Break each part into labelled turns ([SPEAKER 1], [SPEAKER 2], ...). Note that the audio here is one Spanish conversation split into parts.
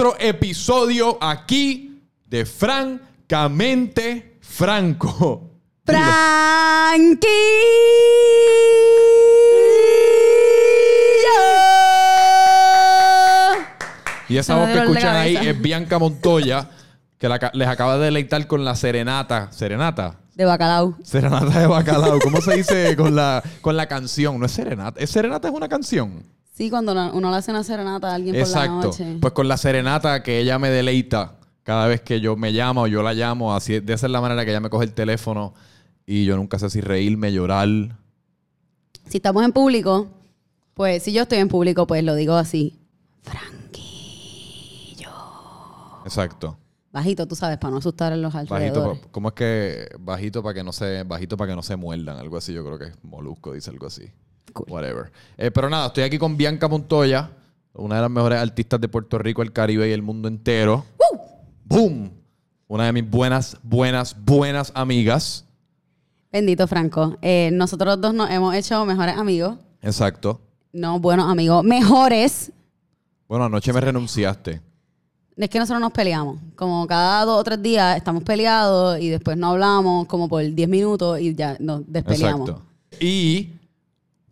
[SPEAKER 1] otro episodio aquí de Francamente Franco. Y esa voz que escuchan ahí es Bianca Montoya, que la les acaba de deleitar con la serenata. ¿Serenata?
[SPEAKER 2] De bacalao.
[SPEAKER 1] Serenata de bacalao. ¿Cómo se dice con la, con la canción? No es serenata. ¿Es serenata es una canción?
[SPEAKER 2] Sí, cuando uno le hace una serenata a alguien
[SPEAKER 1] Exacto.
[SPEAKER 2] por la noche.
[SPEAKER 1] Pues con la serenata que ella me deleita cada vez que yo me llamo o yo la llamo, así de esa es la manera que ella me coge el teléfono y yo nunca sé si reírme, llorar.
[SPEAKER 2] Si estamos en público, pues si yo estoy en público, pues lo digo así. Franquillo.
[SPEAKER 1] Exacto.
[SPEAKER 2] Bajito, tú sabes, para no asustar a los alrededores.
[SPEAKER 1] Bajito, pa- ¿cómo es que bajito para que no se bajito para que no se muerdan, algo así, yo creo que es Molusco dice algo así.
[SPEAKER 2] Cool.
[SPEAKER 1] Whatever. Eh, pero nada, estoy aquí con Bianca Montoya, una de las mejores artistas de Puerto Rico, el Caribe y el mundo entero. ¡Boom! Una de mis buenas, buenas, buenas amigas.
[SPEAKER 2] Bendito Franco. Eh, nosotros dos nos hemos hecho mejores amigos.
[SPEAKER 1] Exacto.
[SPEAKER 2] No buenos amigos, mejores.
[SPEAKER 1] Bueno, anoche me renunciaste.
[SPEAKER 2] Es que nosotros nos peleamos. Como cada dos o tres días estamos peleados y después no hablamos como por 10 minutos y ya nos despeleamos.
[SPEAKER 1] Exacto. Y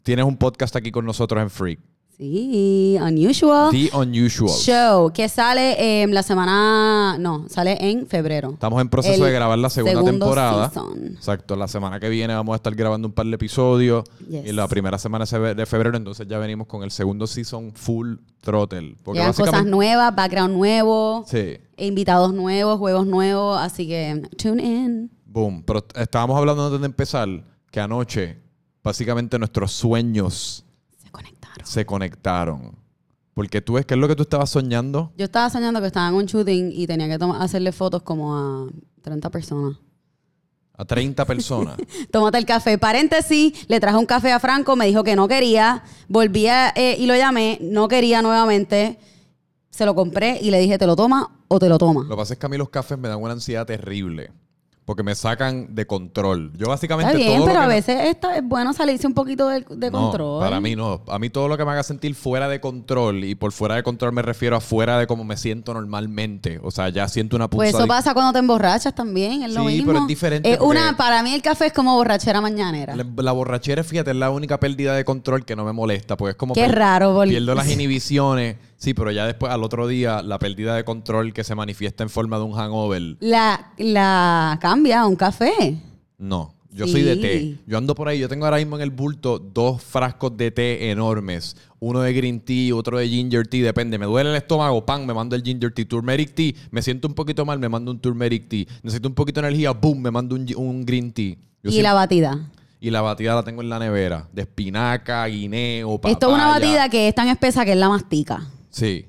[SPEAKER 1] tienes un podcast aquí con nosotros en Freak.
[SPEAKER 2] Sí, unusual.
[SPEAKER 1] The Unusual.
[SPEAKER 2] Show, que sale em, la semana. No, sale en febrero.
[SPEAKER 1] Estamos en proceso
[SPEAKER 2] El
[SPEAKER 1] de grabar la segunda temporada.
[SPEAKER 2] season.
[SPEAKER 1] Exacto. La semana que viene vamos a estar grabando un par de episodios.
[SPEAKER 2] Yes.
[SPEAKER 1] Y la primera semana de febrero, entonces ya venimos con el segundo season full throttle. Porque
[SPEAKER 2] Llegan cosas
[SPEAKER 1] básicamente.
[SPEAKER 2] nuevas, background nuevo,
[SPEAKER 1] Sí.
[SPEAKER 2] invitados nuevos, juegos nuevos. Así que tune in.
[SPEAKER 1] Boom. Pero estábamos hablando antes de empezar que anoche, básicamente nuestros sueños
[SPEAKER 2] Se conectaron.
[SPEAKER 1] se conectaron. Porque tú ves, ¿qué es lo que tú estabas soñando?
[SPEAKER 2] Yo estaba soñando que estaba en un shooting y tenía que hacerle fotos como a 30 personas.
[SPEAKER 1] A 30 personas.
[SPEAKER 2] Tómate el café. Paréntesis, le traje un café a Franco, me dijo que no quería. Volví a, eh, y lo llamé, no quería nuevamente. Se lo compré y le dije, ¿te lo toma o te lo toma?
[SPEAKER 1] Lo que pasa es que a mí los cafés me dan una ansiedad terrible. Porque me sacan de control. Yo básicamente
[SPEAKER 2] Está bien,
[SPEAKER 1] todo lo
[SPEAKER 2] pero
[SPEAKER 1] que
[SPEAKER 2] a
[SPEAKER 1] me-
[SPEAKER 2] veces esto es bueno salirse un poquito de, de
[SPEAKER 1] No,
[SPEAKER 2] control.
[SPEAKER 1] Para mí no. A mí todo lo que me haga sentir fuera de control, y por fuera de control me refiero a fuera de cómo me siento normalmente. O sea, ya siento una
[SPEAKER 2] Pues
[SPEAKER 1] punzada.
[SPEAKER 2] eso pasa cuando te emborrachas también, es lo
[SPEAKER 1] Sí,
[SPEAKER 2] mismo.
[SPEAKER 1] pero es diferente porque-
[SPEAKER 2] una, para mí el café es como borrachera mañanera.
[SPEAKER 1] La, la borrachera, fíjate, es la única pérdida de control que no me molesta. Porque es como.
[SPEAKER 2] Qué raro, porque-
[SPEAKER 1] Pierdo las inhibiciones. Sí, pero ya después, al otro día, la pérdida de control que se manifiesta en forma de un hangover.
[SPEAKER 2] La, la cambia a un café.
[SPEAKER 1] No. Yo
[SPEAKER 2] Sí.
[SPEAKER 1] soy de té. Yo ando por ahí. Yo tengo ahora mismo en el bulto dos frascos de té enormes. Uno de green tea, otro de ginger tea. Depende. Me duele el estómago, pan, me mando el ginger tea. Turmeric tea. Me siento un poquito mal, me mando un turmeric tea. Necesito un poquito de energía, boom, me mando un, un green tea. Yo
[SPEAKER 2] y
[SPEAKER 1] siempre-
[SPEAKER 2] la batida.
[SPEAKER 1] y la batida la tengo en la nevera. De espinaca, guineo, papaya.
[SPEAKER 2] Esto es una batida que es tan espesa que él la mastica.
[SPEAKER 1] Sí,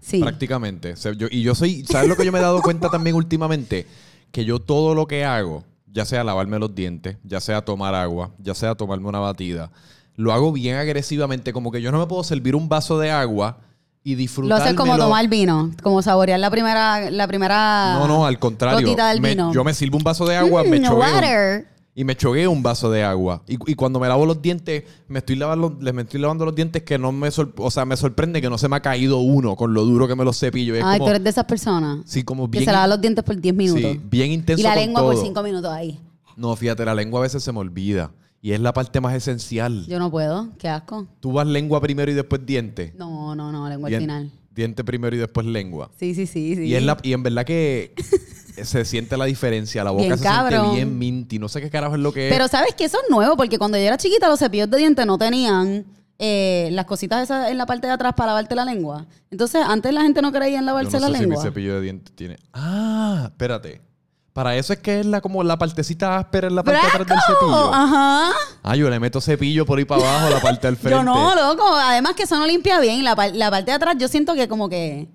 [SPEAKER 2] Sí.
[SPEAKER 1] prácticamente. O sea, yo- y yo soy... ¿Sabes lo que yo me he dado cuenta también últimamente? Que yo todo lo que hago, ya sea lavarme los dientes, ya sea tomar agua, ya sea tomarme una batida, lo hago bien agresivamente. Como que yo no me puedo servir un vaso de agua y
[SPEAKER 2] Lo
[SPEAKER 1] disfrutar.
[SPEAKER 2] haces como tomar vino, como saborear la primera, la primera
[SPEAKER 1] No, no, al contrario.
[SPEAKER 2] del
[SPEAKER 1] Me-
[SPEAKER 2] vino.
[SPEAKER 1] yo me sirvo un vaso de agua, me
[SPEAKER 2] Mm,
[SPEAKER 1] choqueo.
[SPEAKER 2] water.
[SPEAKER 1] Y me chogué un vaso de agua. Y, y cuando me lavo los dientes, me estoy lavando, les me estoy lavando los dientes que no me sor- o sea, me sorprende que no se me ha caído uno con lo duro que me los cepillo. Y es
[SPEAKER 2] Ay,
[SPEAKER 1] como,
[SPEAKER 2] tú eres de esas personas
[SPEAKER 1] sí, como
[SPEAKER 2] que
[SPEAKER 1] bien,
[SPEAKER 2] se lava los dientes por 10 minutos.
[SPEAKER 1] sí, bien intenso
[SPEAKER 2] y la
[SPEAKER 1] con
[SPEAKER 2] lengua por
[SPEAKER 1] todo.
[SPEAKER 2] 5 minutos ahí.
[SPEAKER 1] No, fíjate, la lengua a veces se me olvida. Y es la parte más esencial.
[SPEAKER 2] Yo no puedo, qué asco.
[SPEAKER 1] Tú vas lengua primero y después diente.
[SPEAKER 2] No, no, no, lengua al final.
[SPEAKER 1] Diente primero y después lengua.
[SPEAKER 2] Sí, sí, sí, sí.
[SPEAKER 1] Y, es la, y en verdad que se siente la diferencia. La boca
[SPEAKER 2] Bien
[SPEAKER 1] se
[SPEAKER 2] cabrón.
[SPEAKER 1] siente bien minty. No sé qué carajo es lo que es.
[SPEAKER 2] Pero sabes que eso es nuevo, porque cuando yo era chiquita los cepillos de dientes no tenían eh, las cositas esas en la parte de atrás para lavarte la lengua. Entonces, antes la gente no creía en
[SPEAKER 1] Yo
[SPEAKER 2] lavarse
[SPEAKER 1] no
[SPEAKER 2] la
[SPEAKER 1] sé mi
[SPEAKER 2] lengua.
[SPEAKER 1] cepillo de dientes tiene. Ah, espérate. Para eso es que es la como la partecita áspera en la parte de atrás del
[SPEAKER 2] ¡Braco!
[SPEAKER 1] cepillo.
[SPEAKER 2] Ajá.
[SPEAKER 1] Ah, yo le meto cepillo por ahí para abajo, la parte del frente.
[SPEAKER 2] Yo no, loco. Además que eso no limpia bien. La, la parte de atrás yo siento que como que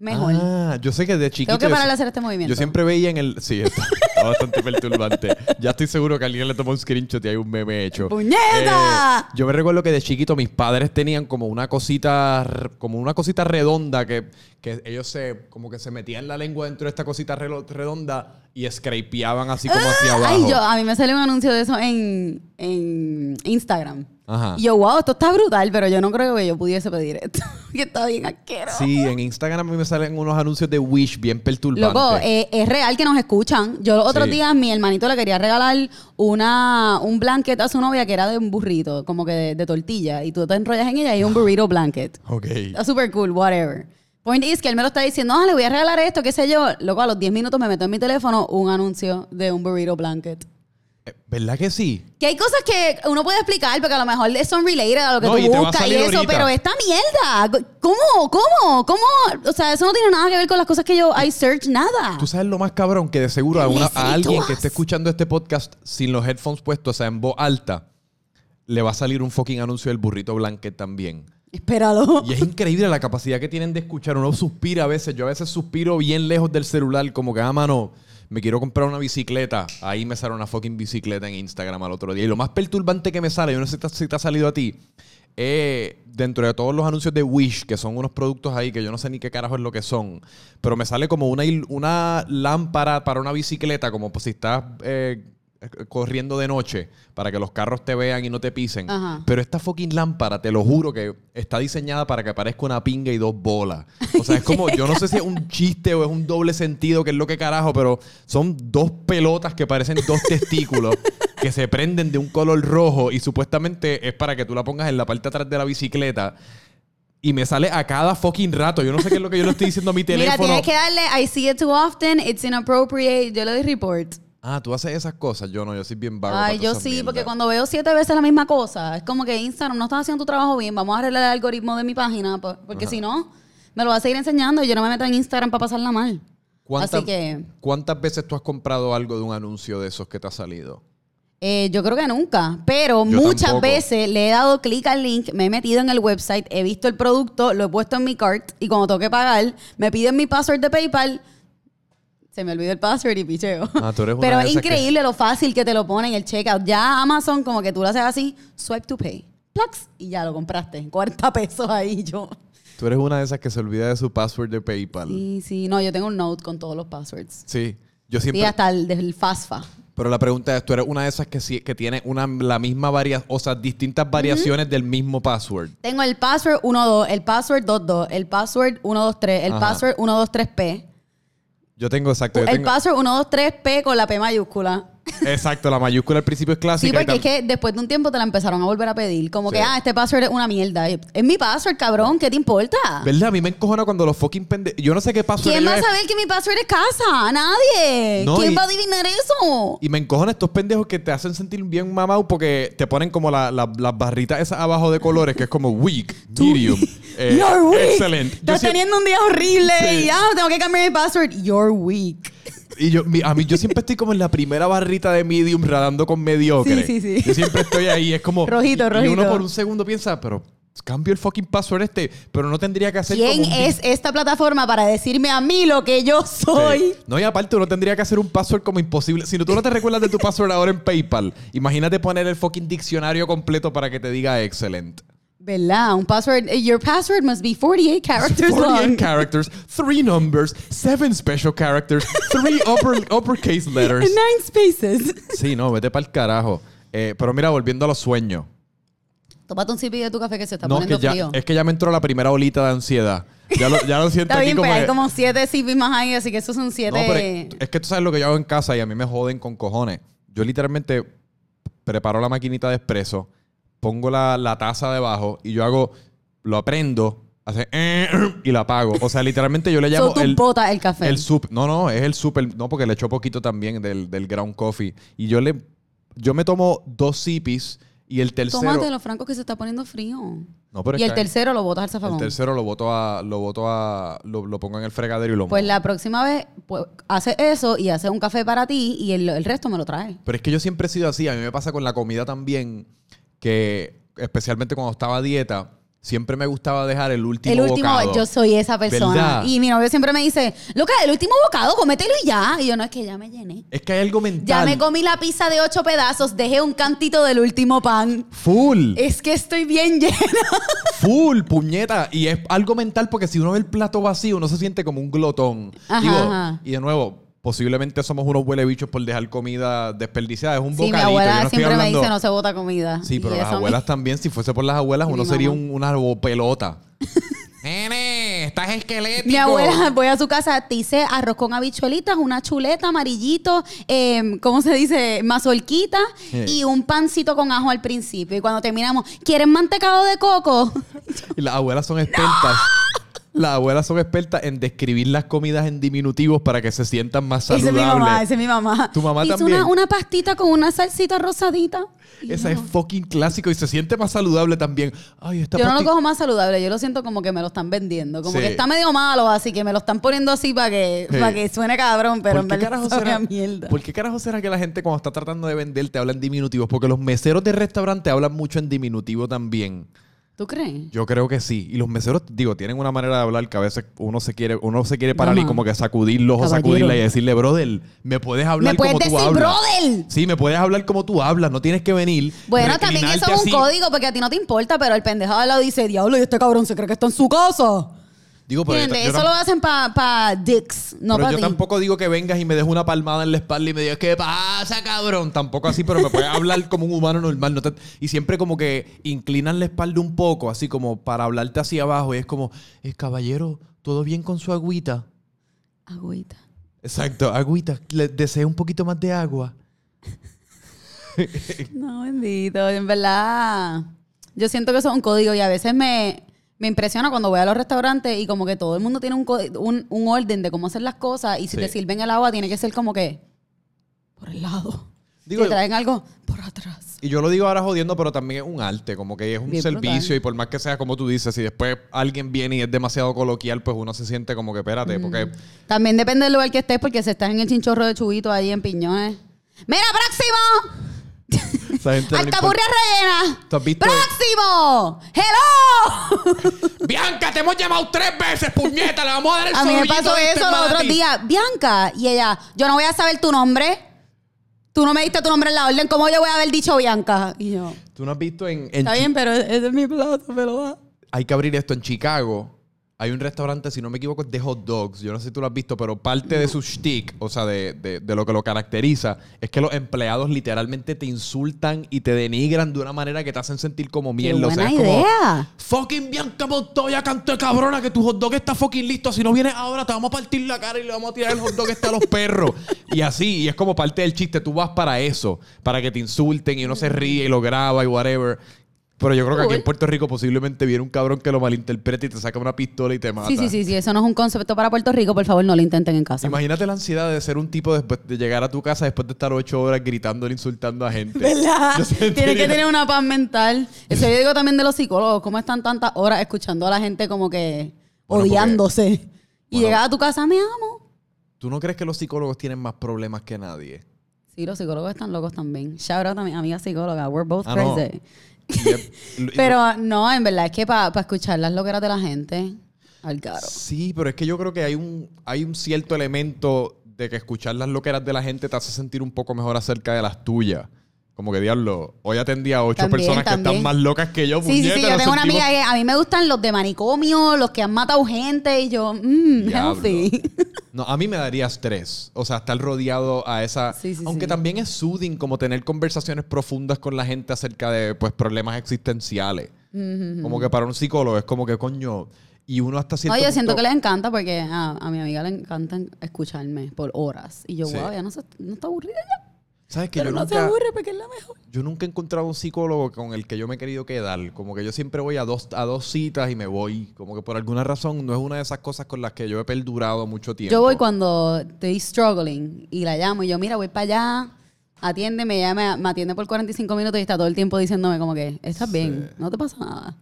[SPEAKER 2] mejor.
[SPEAKER 1] Ah, yo sé que de chiquito.
[SPEAKER 2] Tengo que parar de hacer este movimiento.
[SPEAKER 1] Yo siempre veía en el. Sí, está, está bastante perturbante. Ya estoy seguro que alguien le tomó un screenshot y hay un meme hecho.
[SPEAKER 2] ¡Puñeta!
[SPEAKER 1] Eh, yo me recuerdo que de chiquito mis padres tenían como una cosita, como una cosita redonda que, que ellos se, como que se metían la lengua dentro de esta cosita redonda y scrapeaban así como hacia abajo.
[SPEAKER 2] Ay, yo, a mí me salió un anuncio de eso en, en Instagram.
[SPEAKER 1] Ajá.
[SPEAKER 2] Y yo, wow, esto está brutal, pero yo no creo que yo pudiese pedir esto. que está bien asqueroso.
[SPEAKER 1] Sí, en Instagram a mí me salen unos anuncios de Wish bien perturbantes.
[SPEAKER 2] Loco, eh, es real que nos escuchan. Yo los otros
[SPEAKER 1] Sí.
[SPEAKER 2] días mi hermanito le quería regalar una, un blanket a su novia que era de un burrito, como que de, de tortilla. Y tú te enrollas en ella y es un burrito blanket.
[SPEAKER 1] Ok.
[SPEAKER 2] Está súper cool, whatever. Point is que él me lo está diciendo, ah, le voy a regalar esto, qué sé yo. Loco, a los 10 minutos me meto en mi teléfono un anuncio de un burrito blanket.
[SPEAKER 1] ¿Verdad que sí?
[SPEAKER 2] Que hay cosas que uno puede explicar porque a lo mejor son related a lo que
[SPEAKER 1] No, y
[SPEAKER 2] tú
[SPEAKER 1] a
[SPEAKER 2] buscas y eso,
[SPEAKER 1] ahorita.
[SPEAKER 2] pero esta mierda, ¿cómo? ¿Cómo? ¿Cómo? O sea, eso no tiene nada que ver con las cosas que yo I search nada.
[SPEAKER 1] Tú sabes lo más cabrón que de seguro a,
[SPEAKER 2] ¿Qué
[SPEAKER 1] una- a alguien que esté escuchando este podcast sin los headphones puestos, o sea, en voz alta, le va a salir un fucking anuncio del burrito blanket también.
[SPEAKER 2] Espéralo.
[SPEAKER 1] Y es increíble la capacidad que tienen de escuchar. Uno suspira a veces. Yo a veces suspiro bien lejos del celular, como que, ah, mano, me quiero comprar una bicicleta. Ahí me sale una fucking bicicleta en Instagram al otro día. Y lo más perturbante que me sale, yo no sé si te, ha salido a ti, eh, dentro de todos los anuncios de Wish, que son unos productos ahí que yo no sé ni qué carajo es lo que son, pero me sale como una, una lámpara para una bicicleta, como pues si estás eh, corriendo de noche, para que los carros te vean y no te pisen.
[SPEAKER 2] Ajá.
[SPEAKER 1] Pero esta fucking lámpara, te lo juro que está diseñada para que parezca una pinga y dos bolas. O sea, es como, yo no sé si es un chiste o es un doble sentido, que es lo que carajo, pero son dos pelotas que parecen dos testículos que se prenden de un color rojo y supuestamente es para que tú la pongas en la parte de atrás de la bicicleta. Y me sale a cada fucking rato. Yo no sé qué es lo que yo le estoy diciendo a mi
[SPEAKER 2] Mira,
[SPEAKER 1] teléfono.
[SPEAKER 2] tienes que darle I see it too often, it's inappropriate. Yo le doy report.
[SPEAKER 1] Ah, tú haces esas cosas. Yo no, yo soy bien vago.
[SPEAKER 2] Ay,
[SPEAKER 1] para
[SPEAKER 2] yo sí, porque cuando veo siete veces la misma cosa, es como que Instagram no está haciendo tu trabajo bien, vamos a arreglar el algoritmo de mi página, po- porque si no, me lo va a seguir enseñando y yo no me meto en Instagram para pasarla mal.
[SPEAKER 1] ¿Cuántas,
[SPEAKER 2] Así que
[SPEAKER 1] ¿Cuántas veces tú has comprado algo de un anuncio de esos que te ha salido?
[SPEAKER 2] eh, yo creo que nunca, pero
[SPEAKER 1] Yo
[SPEAKER 2] muchas
[SPEAKER 1] tampoco.
[SPEAKER 2] veces le he dado clic al link, me he metido en el website, he visto el producto, lo he puesto en mi cart y cuando tengo que pagar, me piden mi password de PayPal. Se me olvidó el password y picheo.
[SPEAKER 1] Ah, tú eres una
[SPEAKER 2] Pero
[SPEAKER 1] de
[SPEAKER 2] es
[SPEAKER 1] esas que-
[SPEAKER 2] increíble lo fácil que te lo ponen el checkout. Ya Amazon, como que tú lo haces así, swipe to pay. Plax, y ya lo compraste. 40 pesos ahí yo.
[SPEAKER 1] Tú eres una de esas que se olvida de su password de PayPal. Sí.
[SPEAKER 2] Sí, sí. No, yo tengo un note con todos los passwords.
[SPEAKER 1] Yo siempre.
[SPEAKER 2] Sí, hasta el del FASFA.
[SPEAKER 1] Pero la pregunta es: ¿tú eres una de esas que, sí- que tiene una, la misma variación, o sea, distintas variaciones del mismo password?
[SPEAKER 2] Tengo el password 12, el password 22, el password 123, el
[SPEAKER 1] Ajá.
[SPEAKER 2] password 123P.
[SPEAKER 1] Yo tengo exacto. yo
[SPEAKER 2] El
[SPEAKER 1] tengo-
[SPEAKER 2] password 123P con la P mayúscula.
[SPEAKER 1] Exacto, la mayúscula al principio es
[SPEAKER 2] Sí,
[SPEAKER 1] clásica. y
[SPEAKER 2] porque es que después de un tiempo te la empezaron a volver a pedir. Como
[SPEAKER 1] Sí.
[SPEAKER 2] que, ah, este password es una mierda. Es mi password, cabrón. ¿Qué te importa?
[SPEAKER 1] ¿Verdad? A mí me encojona cuando los fucking pende... Yo no sé qué password
[SPEAKER 2] ¿Quién va a saber que mi password es casa? Nadie.
[SPEAKER 1] No,
[SPEAKER 2] ¿Quién
[SPEAKER 1] y-
[SPEAKER 2] va a adivinar eso?
[SPEAKER 1] Y me encojan estos pendejos que te hacen sentir bien mamado porque te ponen como la- la- las barritas esas abajo de colores que es como weak, medium, eh,
[SPEAKER 2] You're weak.
[SPEAKER 1] excellent. Yo
[SPEAKER 2] Estás teniendo un día horrible
[SPEAKER 1] Sí.
[SPEAKER 2] y ya tengo que cambiar mi password. You're weak.
[SPEAKER 1] Y yo, mi- a mí yo siempre estoy como en la primera barrita de medium radando con mediocre.
[SPEAKER 2] Sí, sí, sí.
[SPEAKER 1] Yo siempre estoy ahí, es como...
[SPEAKER 2] Rojito,
[SPEAKER 1] y- Y uno
[SPEAKER 2] rojito.
[SPEAKER 1] por un segundo piensa, pero cambio el fucking password este, pero no tendría que hacer
[SPEAKER 2] ¿Quién
[SPEAKER 1] como un
[SPEAKER 2] es esta plataforma para decirme a mí lo que yo soy?
[SPEAKER 1] Sí. No, y aparte uno tendría que hacer un password como imposible. Si no, tú no te recuerdas de tu password ahora en PayPal, imagínate poner el fucking diccionario completo para que te diga excellent.
[SPEAKER 2] ¿Verdad? Un password. eh, Your password must be 48 characters
[SPEAKER 1] 48
[SPEAKER 2] long.
[SPEAKER 1] characters, 3 numbers, 7 special characters, 3 upper, uppercase letters.
[SPEAKER 2] And nine spaces.
[SPEAKER 1] Sí, no, vete para el carajo. Eh, pero mira, volviendo a los sueños.
[SPEAKER 2] Tómate un sipi de tu café que se está
[SPEAKER 1] No, es
[SPEAKER 2] poniendo
[SPEAKER 1] que, ya,
[SPEAKER 2] frío.
[SPEAKER 1] es que ya me entró la primera olita de ansiedad. Ya lo, ya lo siento
[SPEAKER 2] Está
[SPEAKER 1] aquí
[SPEAKER 2] bien,
[SPEAKER 1] como...
[SPEAKER 2] pues hay como siete sipis más ahí, así que esos son siete.
[SPEAKER 1] No, pero es, es que tú sabes lo que yo hago en casa y a mí me joden con cojones. Yo literalmente preparo la maquinita de espresso, pongo la, la taza debajo y yo hago, lo aprendo, hace eh, y la apago. O sea, literalmente yo le llamo el,
[SPEAKER 2] botas el café.
[SPEAKER 1] el sup. No, no, es el super. No, porque le echo poquito también del, del ground coffee. Y yo le, yo me tomo dos sipis y el tercero.
[SPEAKER 2] Tómate los francos que se está poniendo frío.
[SPEAKER 1] No, pero
[SPEAKER 2] y el tercero lo botas al
[SPEAKER 1] el
[SPEAKER 2] zafacón.
[SPEAKER 1] tercero lo boto a, lo boto a, lo, lo pongo en el fregadero y lo
[SPEAKER 2] Pues
[SPEAKER 1] mojo.
[SPEAKER 2] la próxima vez pues, hace eso y hace un café para ti y el, el resto me lo trae.
[SPEAKER 1] Pero es que yo siempre he sido así. A mí me pasa con la comida también, que especialmente cuando estaba a dieta, siempre me gustaba dejar el último
[SPEAKER 2] el último,
[SPEAKER 1] bocado.
[SPEAKER 2] yo soy esa persona.
[SPEAKER 1] ¿Verdad?
[SPEAKER 2] Y mi novio siempre me dice, loca, el último bocado, cómetelo y ya. Y yo, no, es que ya me llené.
[SPEAKER 1] Es que hay algo mental.
[SPEAKER 2] Ya me comí la pizza de ocho pedazos, dejé un cantito del último pan.
[SPEAKER 1] Full.
[SPEAKER 2] Es que estoy bien llena.
[SPEAKER 1] Full, puñeta. Y es algo mental porque si uno ve el plato vacío, uno se siente como un glotón.
[SPEAKER 2] Ajá,
[SPEAKER 1] Digo,
[SPEAKER 2] ajá.
[SPEAKER 1] y de nuevo, posiblemente somos unos huele bichos por dejar comida desperdiciada. Es un
[SPEAKER 2] Sí, mi
[SPEAKER 1] bocadito.
[SPEAKER 2] abuela
[SPEAKER 1] Yo no
[SPEAKER 2] siempre me
[SPEAKER 1] hablando-
[SPEAKER 2] dice no se bota comida.
[SPEAKER 1] Sí, pero las abuelas también, si fuese por las abuelas, uno sería un- una pelota. Nene, estás esquelético.
[SPEAKER 2] Mi abuela, voy a su casa, te hice arroz con habichuelitas, una chuleta, amarillito, eh, ¿cómo se dice? Mazorquita
[SPEAKER 1] Sí.
[SPEAKER 2] y un pancito con ajo al principio. Y cuando terminamos, ¿quieren mantecado de coco?
[SPEAKER 1] Y las abuelas son expertas. Las abuelas son expertas en describir las comidas en diminutivos para que se sientan más
[SPEAKER 2] Esa es
[SPEAKER 1] saludables.
[SPEAKER 2] mi mamá, esa es mi mamá.
[SPEAKER 1] ¿Tu mamá
[SPEAKER 2] Hizo
[SPEAKER 1] también?
[SPEAKER 2] Una, una pastita con una salsita rosadita. Y
[SPEAKER 1] Esa es fucking clásico y se siente más saludable también. Ay, esta
[SPEAKER 2] Yo no lo cojo más saludable, yo lo siento como que me lo están vendiendo, como
[SPEAKER 1] Sí.
[SPEAKER 2] que está medio malo, así que me lo están poniendo así para que,
[SPEAKER 1] Sí.
[SPEAKER 2] para que suene cabrón, pero en
[SPEAKER 1] ¿Por qué,
[SPEAKER 2] verdad
[SPEAKER 1] será,
[SPEAKER 2] mierda.
[SPEAKER 1] ¿Por qué carajo será que la gente cuando está tratando de venderte habla en diminutivos? Porque los meseros de restaurante hablan mucho en diminutivo también.
[SPEAKER 2] ¿Tú crees?
[SPEAKER 1] Yo creo que sí. Y los meseros, digo, tienen una manera de hablar que a veces uno se quiere, uno se quiere parar
[SPEAKER 2] Mamá.
[SPEAKER 1] y como que sacudirlos o sacudirla y decirle, brother, me puedes hablar
[SPEAKER 2] ¿Me puedes
[SPEAKER 1] como tú
[SPEAKER 2] decir,
[SPEAKER 1] hablas.
[SPEAKER 2] brother?
[SPEAKER 1] Sí, me puedes hablar como tú hablas, no tienes que venir.
[SPEAKER 2] Bueno, también eso es un
[SPEAKER 1] así.
[SPEAKER 2] código porque a ti no te importa, pero el pendejo de al lado dice, diablo, y este cabrón se cree que está en su casa.
[SPEAKER 1] Digo, pero yo,
[SPEAKER 2] ¿Entiendes?
[SPEAKER 1] yo
[SPEAKER 2] Eso lo hacen para pa dicks, no
[SPEAKER 1] pero
[SPEAKER 2] para
[SPEAKER 1] yo
[SPEAKER 2] ti.
[SPEAKER 1] tampoco digo que vengas y me des una palmada en la espalda y me digas, ¿qué pasa, cabrón? Tampoco así, pero me puedes hablar como un humano normal. no te- y siempre como que inclinan la espalda un poco, así como para hablarte hacia abajo. Y es como, eh, caballero, ¿todo bien con su agüita?
[SPEAKER 2] Agüita.
[SPEAKER 1] Exacto, agüita. Le deseo un poquito más de agua.
[SPEAKER 2] No, bendito. En verdad, yo siento que eso es un código y a veces me, me impresiona cuando voy a los restaurantes y como que todo el mundo tiene un, un, un orden de cómo hacer las cosas y si
[SPEAKER 1] Sí.
[SPEAKER 2] te sirven el agua tiene que ser como que por el lado.
[SPEAKER 1] Digo,
[SPEAKER 2] te traen algo por atrás.
[SPEAKER 1] y yo lo digo ahora jodiendo, pero también es un arte, como que es un
[SPEAKER 2] Bien
[SPEAKER 1] servicio
[SPEAKER 2] brutal.
[SPEAKER 1] y por más que sea como tú dices, si después alguien viene y es demasiado coloquial, pues uno se siente como que, espérate, porque
[SPEAKER 2] También depende del lugar que estés porque si estás en el chinchorro de chubito ahí en Piñones. ¡Mira, próximo! ¡Alcapurria rellena!
[SPEAKER 1] ¿Tú has visto-
[SPEAKER 2] ¡Próximo! ¡Hello!
[SPEAKER 1] Bianca, te hemos llamado tres veces, puñeta, le vamos a dar el
[SPEAKER 2] A mí me pasó
[SPEAKER 1] este
[SPEAKER 2] eso los otros días. Bianca. Y ella, yo no voy a saber tu nombre. Tú no me diste tu nombre en la orden. ¿Cómo yo voy a haber dicho Bianca? Y yo,
[SPEAKER 1] Tú no has visto en, en
[SPEAKER 2] está
[SPEAKER 1] Chi-
[SPEAKER 2] bien, pero ese es mi plato, me lo da.
[SPEAKER 1] hay que abrir esto en Chicago. Hay un restaurante, si no me equivoco, es de hot dogs. Yo no sé si tú lo has visto, pero parte de su shtick, o sea, de, de- de lo que lo caracteriza, es que los empleados literalmente te insultan y te denigran de una manera que te hacen sentir como
[SPEAKER 2] ¡Qué
[SPEAKER 1] mierda. O sea, es como,
[SPEAKER 2] idea!
[SPEAKER 1] Fucking Bianca Montoya, canto de cabrona, que tu hot dog está fucking listo. Si no vienes ahora, te vamos a partir la cara y le vamos a tirar el hot dog este a los perros. y así, y es como parte del chiste. Tú vas para eso, para que te insulten y uno se ríe y lo graba y whatever. Pero yo creo que aquí en. Puerto Rico posiblemente viene un cabrón que lo malinterprete y te saca una pistola y te mata.
[SPEAKER 2] Sí, sí, sí, sí. Eso no es un concepto para Puerto Rico. Por favor, no lo intenten en casa.
[SPEAKER 1] Imagínate la ansiedad de ser un tipo después de llegar a tu casa después de estar ocho horas gritando e insultando a gente.
[SPEAKER 2] ¿Verdad?
[SPEAKER 1] Yo
[SPEAKER 2] Tiene
[SPEAKER 1] sentiría-
[SPEAKER 2] que tener una paz mental. Eso yo digo también de los psicólogos. ¿Cómo están tantas horas escuchando a la gente como que
[SPEAKER 1] Bueno, porque-
[SPEAKER 2] odiándose? Y
[SPEAKER 1] Bueno.
[SPEAKER 2] llegar a tu casa, me amo.
[SPEAKER 1] ¿Tú no crees que los psicólogos tienen más problemas que nadie?
[SPEAKER 2] Sí, los psicólogos están locos también. Shout out a mi amiga psicóloga. We're both
[SPEAKER 1] Ah,
[SPEAKER 2] crazy.
[SPEAKER 1] Es- y-
[SPEAKER 2] Pero no, en verdad es que para escuchar las loqueras de la gente, al caro.
[SPEAKER 1] Sí, pero es que yo creo que hay un, hay un cierto elemento de que escuchar las loqueras de la gente te hace sentir un poco mejor acerca de las tuyas. Como que diablo, hoy atendí a ocho
[SPEAKER 2] También,
[SPEAKER 1] personas que están más locas que yo.
[SPEAKER 2] Sí, sí, sí.
[SPEAKER 1] puñeta,
[SPEAKER 2] Yo tengo una amiga que a mí me gustan los de manicomio, los que han matado gente y yo, mmm, healthy.
[SPEAKER 1] No, a mí me daría estrés. O sea, estar rodeado a esa.
[SPEAKER 2] Sí, sí,
[SPEAKER 1] Aunque
[SPEAKER 2] sí.
[SPEAKER 1] también es soothing como tener conversaciones profundas con la gente acerca de pues problemas existenciales. Como que para un psicólogo es como que coño. Y uno hasta cierto
[SPEAKER 2] No, yo siento
[SPEAKER 1] punto-
[SPEAKER 2] que les encanta porque a, a mi amiga le encanta escucharme por horas. Y yo,
[SPEAKER 1] Sí.
[SPEAKER 2] wow, ya no, se, no está aburrida ya.
[SPEAKER 1] ¿Sabes que
[SPEAKER 2] Pero
[SPEAKER 1] yo
[SPEAKER 2] no
[SPEAKER 1] nunca,
[SPEAKER 2] aburre porque es la mejor.
[SPEAKER 1] yo nunca he encontrado un psicólogo con el que yo me he querido quedar. Como que yo siempre voy a dos, a dos citas y me voy. Como que por alguna razón no es una de esas cosas con las que yo he perdurado mucho tiempo.
[SPEAKER 2] Yo voy cuando estoy struggling y la llamo y yo, mira, voy para allá, atiéndeme, ella me, me atiende por 45 minutos y está todo el tiempo diciéndome como que, estás bien, no te pasa nada.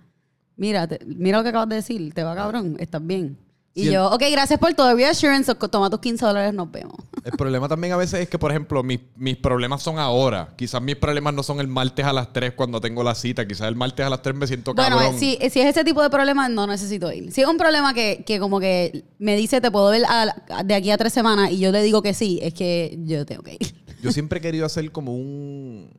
[SPEAKER 2] Mira, te- mira lo que acabas de decir, te va cabrón, estás bien. Y
[SPEAKER 1] el-
[SPEAKER 2] yo, ok, gracias por todo, reassurance, toma tus 15 dólares, nos vemos.
[SPEAKER 1] El problema también a veces es que, por ejemplo, mis, mis problemas son ahora. Quizás mis problemas no son el martes a las 3 cuando tengo la cita. Quizás el martes a las 3 me siento
[SPEAKER 2] Bueno,
[SPEAKER 1] cabrón.
[SPEAKER 2] si, si es ese tipo de problema, no necesito ir. Si es un problema que, que como que me dice, te puedo ver a- a- de aquí a tres semanas y yo le digo que sí, es que yo tengo que ir.
[SPEAKER 1] Yo siempre he querido hacer como un,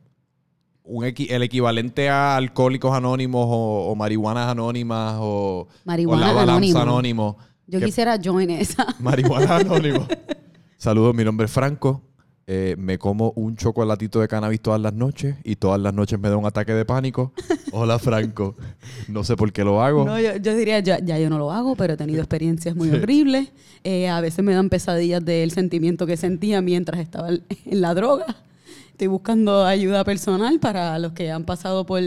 [SPEAKER 1] un equi- el equivalente a alcohólicos anónimos o, o marihuanas anónimas o,
[SPEAKER 2] Marihuana
[SPEAKER 1] o la balanza
[SPEAKER 2] anónimo.
[SPEAKER 1] anónimo.
[SPEAKER 2] Yo
[SPEAKER 1] Que-
[SPEAKER 2] quisiera join esa.
[SPEAKER 1] Marihuana anónimo. Saludos, mi nombre es Franco. Eh, me como un chocolatito de cannabis todas las noches y todas las noches me da un ataque de pánico. Hola, Franco. No sé por qué lo hago.
[SPEAKER 2] No, yo, yo diría, ya, ya yo no lo hago, pero he tenido experiencias muy horribles. Eh, a veces me dan pesadillas del sentimiento que sentía mientras estaba en la droga. Estoy buscando ayuda personal para los que han pasado por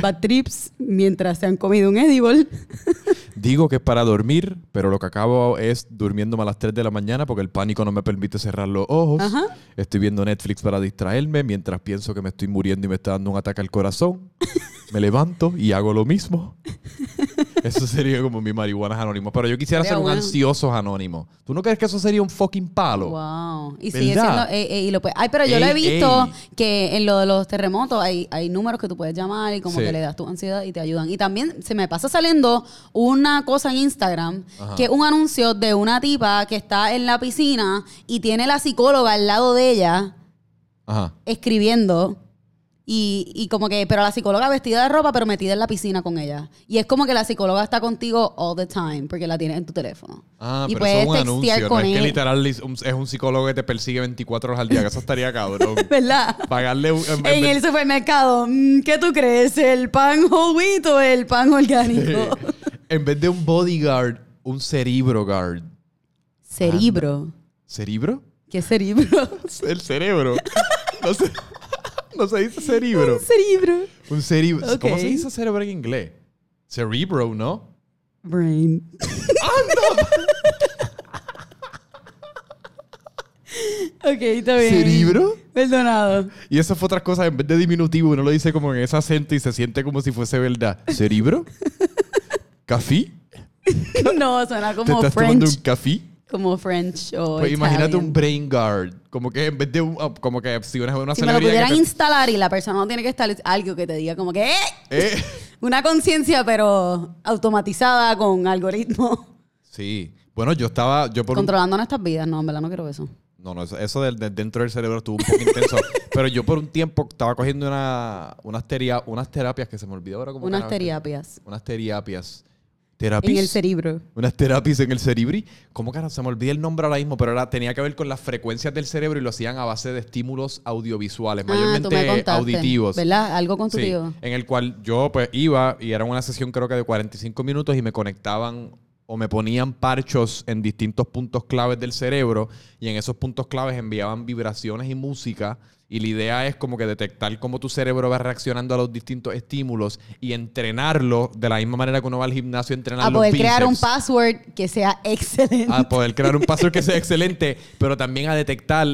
[SPEAKER 2] bad trips mientras se han comido un edible.
[SPEAKER 1] Digo que es para dormir, pero lo que acabo es durmiéndome a las 3 de la mañana porque el pánico no me permite cerrar los ojos.
[SPEAKER 2] Ajá.
[SPEAKER 1] Estoy viendo Netflix para distraerme mientras pienso que me estoy muriendo y me está dando un ataque al corazón. Me levanto y hago lo mismo. Eso sería como mi marihuana anónimo. Pero yo quisiera ser un ansioso anónimo. ¿Tú no crees que eso sería un fucking palo?
[SPEAKER 2] Wow. Y sigue siendo. eh, eh, y lo puede- ay, pero yo lo he
[SPEAKER 1] Ey,
[SPEAKER 2] visto
[SPEAKER 1] ey.
[SPEAKER 2] que en lo de los terremotos hay, hay números que tú puedes llamar y como
[SPEAKER 1] Sí.
[SPEAKER 2] que le das tu ansiedad y te ayudan. Y también se me pasa saliendo una cosa en Instagram que es un anuncio de una tipa que está en la piscina y tiene la psicóloga al lado de ella
[SPEAKER 1] Ajá.
[SPEAKER 2] escribiendo. Y, y como que, pero la psicóloga vestida de ropa, pero metida en la piscina con ella. Y es como que la psicóloga está contigo all the time, porque la tienes en tu teléfono.
[SPEAKER 1] Ah,
[SPEAKER 2] y
[SPEAKER 1] pero eso es un anuncio. No
[SPEAKER 2] con
[SPEAKER 1] es que literal es un, psicólogo que te persigue 24 horas al día. Que eso estaría cabrón.
[SPEAKER 2] ¿Verdad?
[SPEAKER 1] Pagarle un... en-
[SPEAKER 2] En
[SPEAKER 1] en-
[SPEAKER 2] el supermercado, mm, ¿qué tú crees? ¿El pan wheat o el pan orgánico?
[SPEAKER 1] en vez de un bodyguard, un cerebro guard.
[SPEAKER 2] Cerebro.
[SPEAKER 1] ¿Cerebro?
[SPEAKER 2] ¿Qué cerebro?
[SPEAKER 1] El cerebro. No se, no se dice cerebro.
[SPEAKER 2] cerebro.
[SPEAKER 1] Un cerebro. ¿Cómo se dice cerebro en inglés? Cerebro, ¿no?
[SPEAKER 2] Brain. ok, está bien.
[SPEAKER 1] ¿Cerebro?
[SPEAKER 2] Perdonado.
[SPEAKER 1] Y eso fue otra cosa, en vez de diminutivo, uno lo dice como en ese acento y se siente como si fuese verdad. ¿Cerebro? ¿Café?
[SPEAKER 2] No, suena
[SPEAKER 1] ¿Te
[SPEAKER 2] como
[SPEAKER 1] estás tomando un café?
[SPEAKER 2] Como French o
[SPEAKER 1] Pues imagínate
[SPEAKER 2] Italian.
[SPEAKER 1] un brain guard. Como que en vez de un, ah, como que si una, una
[SPEAKER 2] Si me lo pudieran
[SPEAKER 1] que te-
[SPEAKER 2] instalar y la persona no tiene que estar algo que te diga como que ¡eh!
[SPEAKER 1] Eh,
[SPEAKER 2] Una conciencia, pero automatizada con algoritmo.
[SPEAKER 1] Sí. Bueno, yo estaba, yo por un-
[SPEAKER 2] Controlando nuestras vidas. No, en verdad no quiero eso.
[SPEAKER 1] No, no, eso, eso del, del dentro del cerebro estuvo un poco intenso. Pero yo por un tiempo estaba cogiendo una, unas, teria- unas terapias que se me olvidó ahora como
[SPEAKER 2] Unas terapias.
[SPEAKER 1] Unas terapias. Terapias.
[SPEAKER 2] En el cerebro.
[SPEAKER 1] Unas terapias en el cerebri. ¿Cómo carajo? Se me olvida el nombre ahora mismo, pero era, tenía que ver con las frecuencias del cerebro y lo hacían a base de estímulos audiovisuales,
[SPEAKER 2] Ah,
[SPEAKER 1] mayormente
[SPEAKER 2] contaste.
[SPEAKER 1] auditivos.
[SPEAKER 2] ¿Verdad? Algo con tu
[SPEAKER 1] Sí,
[SPEAKER 2] tío.
[SPEAKER 1] en el cual yo pues iba y era una sesión creo que de 45 minutos y me conectaban o me ponían parchos en distintos puntos claves del cerebro y en esos puntos claves enviaban vibraciones y música y la idea es como que detectar cómo tu cerebro va reaccionando a los distintos estímulos y entrenarlo de la misma manera que uno va al gimnasio a entrenar
[SPEAKER 2] A
[SPEAKER 1] los
[SPEAKER 2] poder crear un password que sea excelente.
[SPEAKER 1] A poder crear un password que sea excelente, pero también a detectar,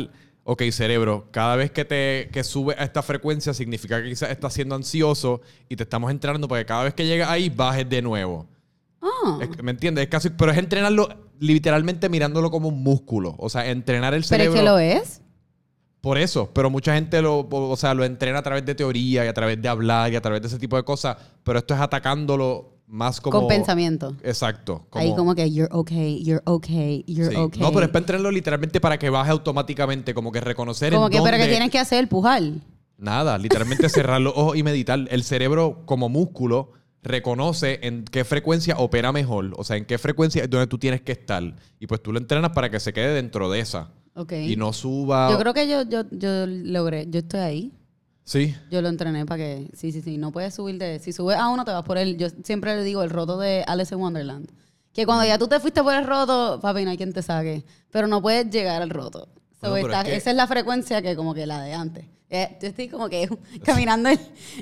[SPEAKER 1] ok, cerebro, cada vez que te que sube a esta frecuencia significa que quizás estás siendo ansioso y te estamos entrenando para que cada vez que llegas ahí bajes de nuevo.
[SPEAKER 2] Ah.
[SPEAKER 1] Es- ¿Me entiendes? Es casi, pero es entrenarlo literalmente mirándolo como un músculo. O sea, entrenar el
[SPEAKER 2] Pero es
[SPEAKER 1] cerebro.
[SPEAKER 2] que lo es.
[SPEAKER 1] Por eso, pero mucha gente lo, o sea, lo entrena a través de teoría y a través de hablar y a través de ese tipo de cosas, pero esto es atacándolo más como...
[SPEAKER 2] Con pensamiento.
[SPEAKER 1] Exacto.
[SPEAKER 2] Ahí como que you're okay, you're okay, you're
[SPEAKER 1] Sí.
[SPEAKER 2] okay.
[SPEAKER 1] No, pero es para entrenarlo literalmente para que baje automáticamente, como que reconocer
[SPEAKER 2] Como
[SPEAKER 1] en
[SPEAKER 2] que, pero que
[SPEAKER 1] dónde-
[SPEAKER 2] tienes que hacer, pujar.
[SPEAKER 1] Nada, literalmente cerrar los ojos y meditar. El cerebro, como músculo, reconoce en qué frecuencia opera mejor. O sea, en qué frecuencia es donde tú tienes que estar. Y pues tú lo entrenas para que se quede dentro de esa.
[SPEAKER 2] Ok.
[SPEAKER 1] Y no suba.
[SPEAKER 2] Yo creo que yo, yo, yo logré, yo estoy ahí.
[SPEAKER 1] Sí.
[SPEAKER 2] Yo lo entrené para que, sí, sí, sí, no puedes subir de, si subes a uno te vas por el, yo siempre le digo el roto de Alice in Wonderland. Que cuando ya tú te fuiste por el roto, papi, no hay quien te saque. Pero no puedes llegar al roto. So,
[SPEAKER 1] es que-
[SPEAKER 2] Esa es la frecuencia que como que la de antes. Eh, yo estoy como que caminando en,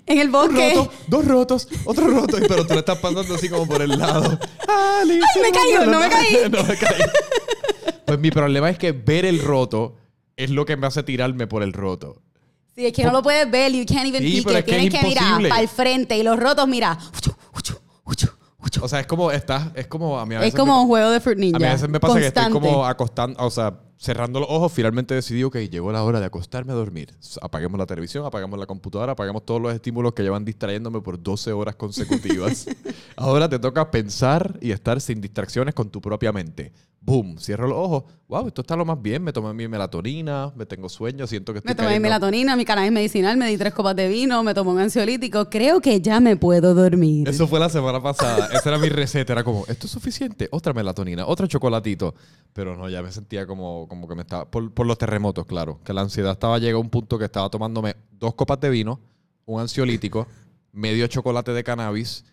[SPEAKER 2] en el bosque.
[SPEAKER 1] roto, dos rotos, otro roto, pero tú le estás pasando así como por el lado. Alice
[SPEAKER 2] me
[SPEAKER 1] in
[SPEAKER 2] caigo, no me
[SPEAKER 1] Wonderland. no me caí. Mi problema es que ver el roto es lo que me hace tirarme por el roto.
[SPEAKER 2] Sí, es que no lo puedes ver, you can't even
[SPEAKER 1] Sí, pero
[SPEAKER 2] it.
[SPEAKER 1] es que es
[SPEAKER 2] Tienes que mirar para el frente y los rotos, mira.
[SPEAKER 1] O sea, es como estás, es como a mí a
[SPEAKER 2] Es
[SPEAKER 1] veces
[SPEAKER 2] como
[SPEAKER 1] me-
[SPEAKER 2] un juego de Fruit Ninja.
[SPEAKER 1] A mí a veces me pasa que estoy como acostando, o sea, cerrando los ojos, finalmente decidí, ok, llegó la hora de acostarme a dormir. Apaguemos la televisión, apagamos la computadora, apagamos todos los estímulos que llevan distrayéndome por 12 horas consecutivas. Ahora te toca pensar y estar sin distracciones con tu propia mente. Boom, cierro los ojos. Wow, esto está lo más bien. Me tomé mi melatonina, me tengo sueño, siento que estoy
[SPEAKER 2] Me tomé mi melatonina, mi cannabis medicinal, me di tres copas de vino, me tomé un ansiolítico. Creo que ya me puedo dormir.
[SPEAKER 1] Eso fue la semana pasada. Esa era mi receta. Era como, esto es suficiente. Otra melatonina, otro chocolatito. Pero no, ya me sentía como, como que me estaba, por, por los terremotos, claro, que la ansiedad estaba llegando a un punto que estaba tomándome dos copas de vino, un ansiolítico, medio chocolate de cannabis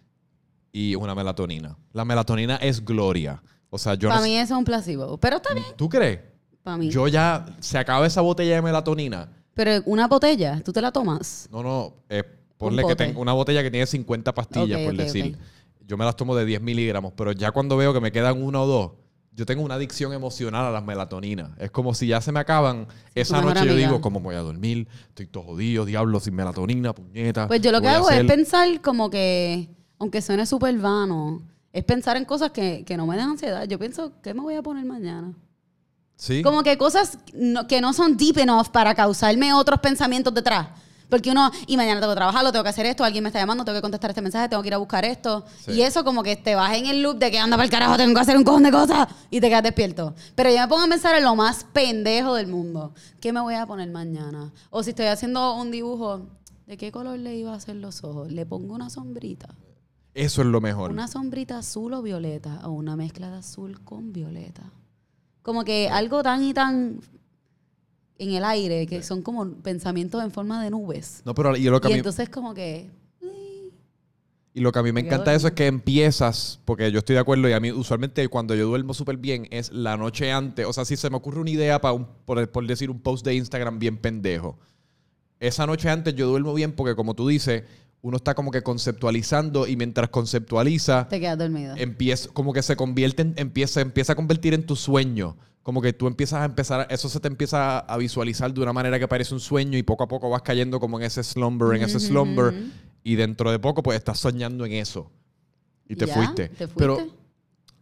[SPEAKER 1] y una melatonina. La melatonina es gloria. O sea, yo
[SPEAKER 2] Para
[SPEAKER 1] no
[SPEAKER 2] mí eso es un placebo. Pero está bien.
[SPEAKER 1] ¿Tú crees?
[SPEAKER 2] Para mí.
[SPEAKER 1] Yo ya, se acaba esa botella de melatonina.
[SPEAKER 2] Pero una botella, ¿tú te la tomas?
[SPEAKER 1] No, no, eh, ponle
[SPEAKER 2] Un
[SPEAKER 1] que tengo una botella que tiene 50 pastillas, por decir. Yo me las tomo de 10 miligramos, pero ya cuando veo que me quedan una o dos, yo tengo una adicción emocional a las melatoninas. Es como si ya se me acaban. Esa noche yo
[SPEAKER 2] amiga.
[SPEAKER 1] digo, ¿cómo voy a dormir? Estoy todo jodido, diablo, sin melatonina, puñeta.
[SPEAKER 2] Pues yo lo
[SPEAKER 1] ¿qué
[SPEAKER 2] que hago es pensar como que, aunque suene súper vano, es pensar en cosas que, que no me den ansiedad. Yo pienso, ¿qué me voy a poner mañana?
[SPEAKER 1] Sí.
[SPEAKER 2] Como que cosas no- que no son deep enough para causarme otros pensamientos detrás. Porque uno, y mañana tengo que trabajarlo, tengo que hacer esto, alguien me está llamando, tengo que contestar este mensaje, tengo que ir a buscar esto.
[SPEAKER 1] Sí.
[SPEAKER 2] Y eso como que te vas en el loop de que anda para el carajo, tengo que hacer un cojón de cosas y te quedas despierto. Pero yo me pongo a pensar en lo más pendejo del mundo. ¿Qué me voy a poner mañana? O si estoy haciendo un dibujo, ¿de qué color le iba a hacer los ojos? Le pongo una sombrita.
[SPEAKER 1] Eso es lo mejor.
[SPEAKER 2] Una sombrita azul o violeta o una mezcla de azul con violeta. Como que algo tan y tan en el aire que son como pensamientos en forma de nubes.
[SPEAKER 1] No, pero lo que a
[SPEAKER 2] Y
[SPEAKER 1] mí-
[SPEAKER 2] entonces como que
[SPEAKER 1] Y lo que a mí me encanta de eso es que empiezas, porque yo estoy de acuerdo y a mí usualmente cuando yo duermo súper bien es la noche antes. O sea, si se me ocurre una idea para un, por, por decir un post de Instagram bien pendejo. Esa noche antes yo duermo bien porque como tú dices, uno está como que conceptualizando y mientras conceptualiza,
[SPEAKER 2] te quedas dormido.
[SPEAKER 1] empieza, como que se convierte en, empieza, empieza a convertir en tu sueño. Como que tú empiezas a empezar, eso se te empieza a visualizar de una manera que parece un sueño y poco a poco vas cayendo como en ese slumber, en ese slumber. Y dentro de poco, pues estás soñando en eso. Y te
[SPEAKER 2] Ya,
[SPEAKER 1] fuiste.
[SPEAKER 2] te fuiste.
[SPEAKER 1] Pero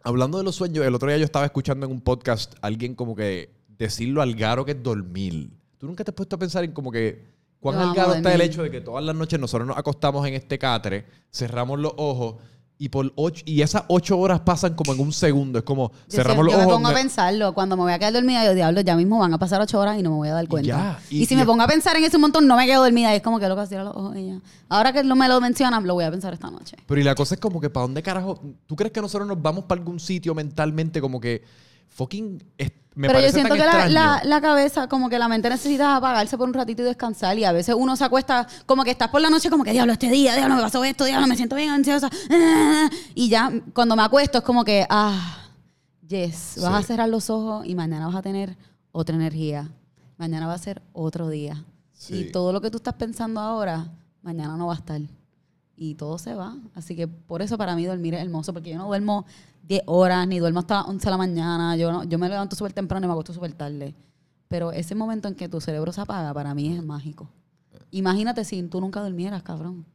[SPEAKER 1] hablando de los sueños, el otro día yo estaba escuchando en un podcast alguien como que decirlo al garo que es dormir. ¿Tú nunca te has puesto a pensar en como que cuán
[SPEAKER 2] Yo
[SPEAKER 1] al
[SPEAKER 2] amo
[SPEAKER 1] garo está el hecho de que todas las noches nosotros nos acostamos en este catre, cerramos los ojos y por ocho, y esas ocho horas pasan como en un segundo. Es como
[SPEAKER 2] Yo,
[SPEAKER 1] cerramos
[SPEAKER 2] sé-
[SPEAKER 1] los
[SPEAKER 2] yo me
[SPEAKER 1] ojos.
[SPEAKER 2] pongo a pensarlo. Cuando me voy a quedar dormida, yo diablo, ya mismo van a pasar ocho horas y no me voy a dar cuenta.
[SPEAKER 1] ya,
[SPEAKER 2] Y,
[SPEAKER 1] y-
[SPEAKER 2] si
[SPEAKER 1] y-
[SPEAKER 2] me pongo a pensar en ese montón, no me quedo dormida. Y es como que loco, cierra los ojos ya. Ahora que no me lo mencionan, lo voy a pensar esta noche.
[SPEAKER 1] Pero y la cosa es como que, ¿para dónde carajo? ¿Tú crees que nosotros nos vamos para algún sitio mentalmente como que fucking... me
[SPEAKER 2] Pero yo siento que la, la- la cabeza, como que la mente necesita apagarse por un ratito y descansar. Y a veces uno se acuesta, como que estás por la noche, como que diablo, este día, diablo, me pasó esto, diablo, me siento bien ansiosa. ah", Y ya cuando me acuesto es como que, ah, yes, vas a cerrar los ojos y mañana vas a tener otra energía. Mañana va a ser otro día.
[SPEAKER 1] Sí.
[SPEAKER 2] Y todo lo que tú estás pensando ahora, mañana no va a estar. Y todo se va. Así que por eso para mí dormir es hermoso, porque yo no duermo 10 horas, ni duermo hasta las 11 de la mañana. Yo, no, yo me levanto súper temprano y me acuesto súper tarde. Pero ese momento en que tu cerebro se apaga, para mí es mágico. Imagínate si tú nunca durmieras, cabrón.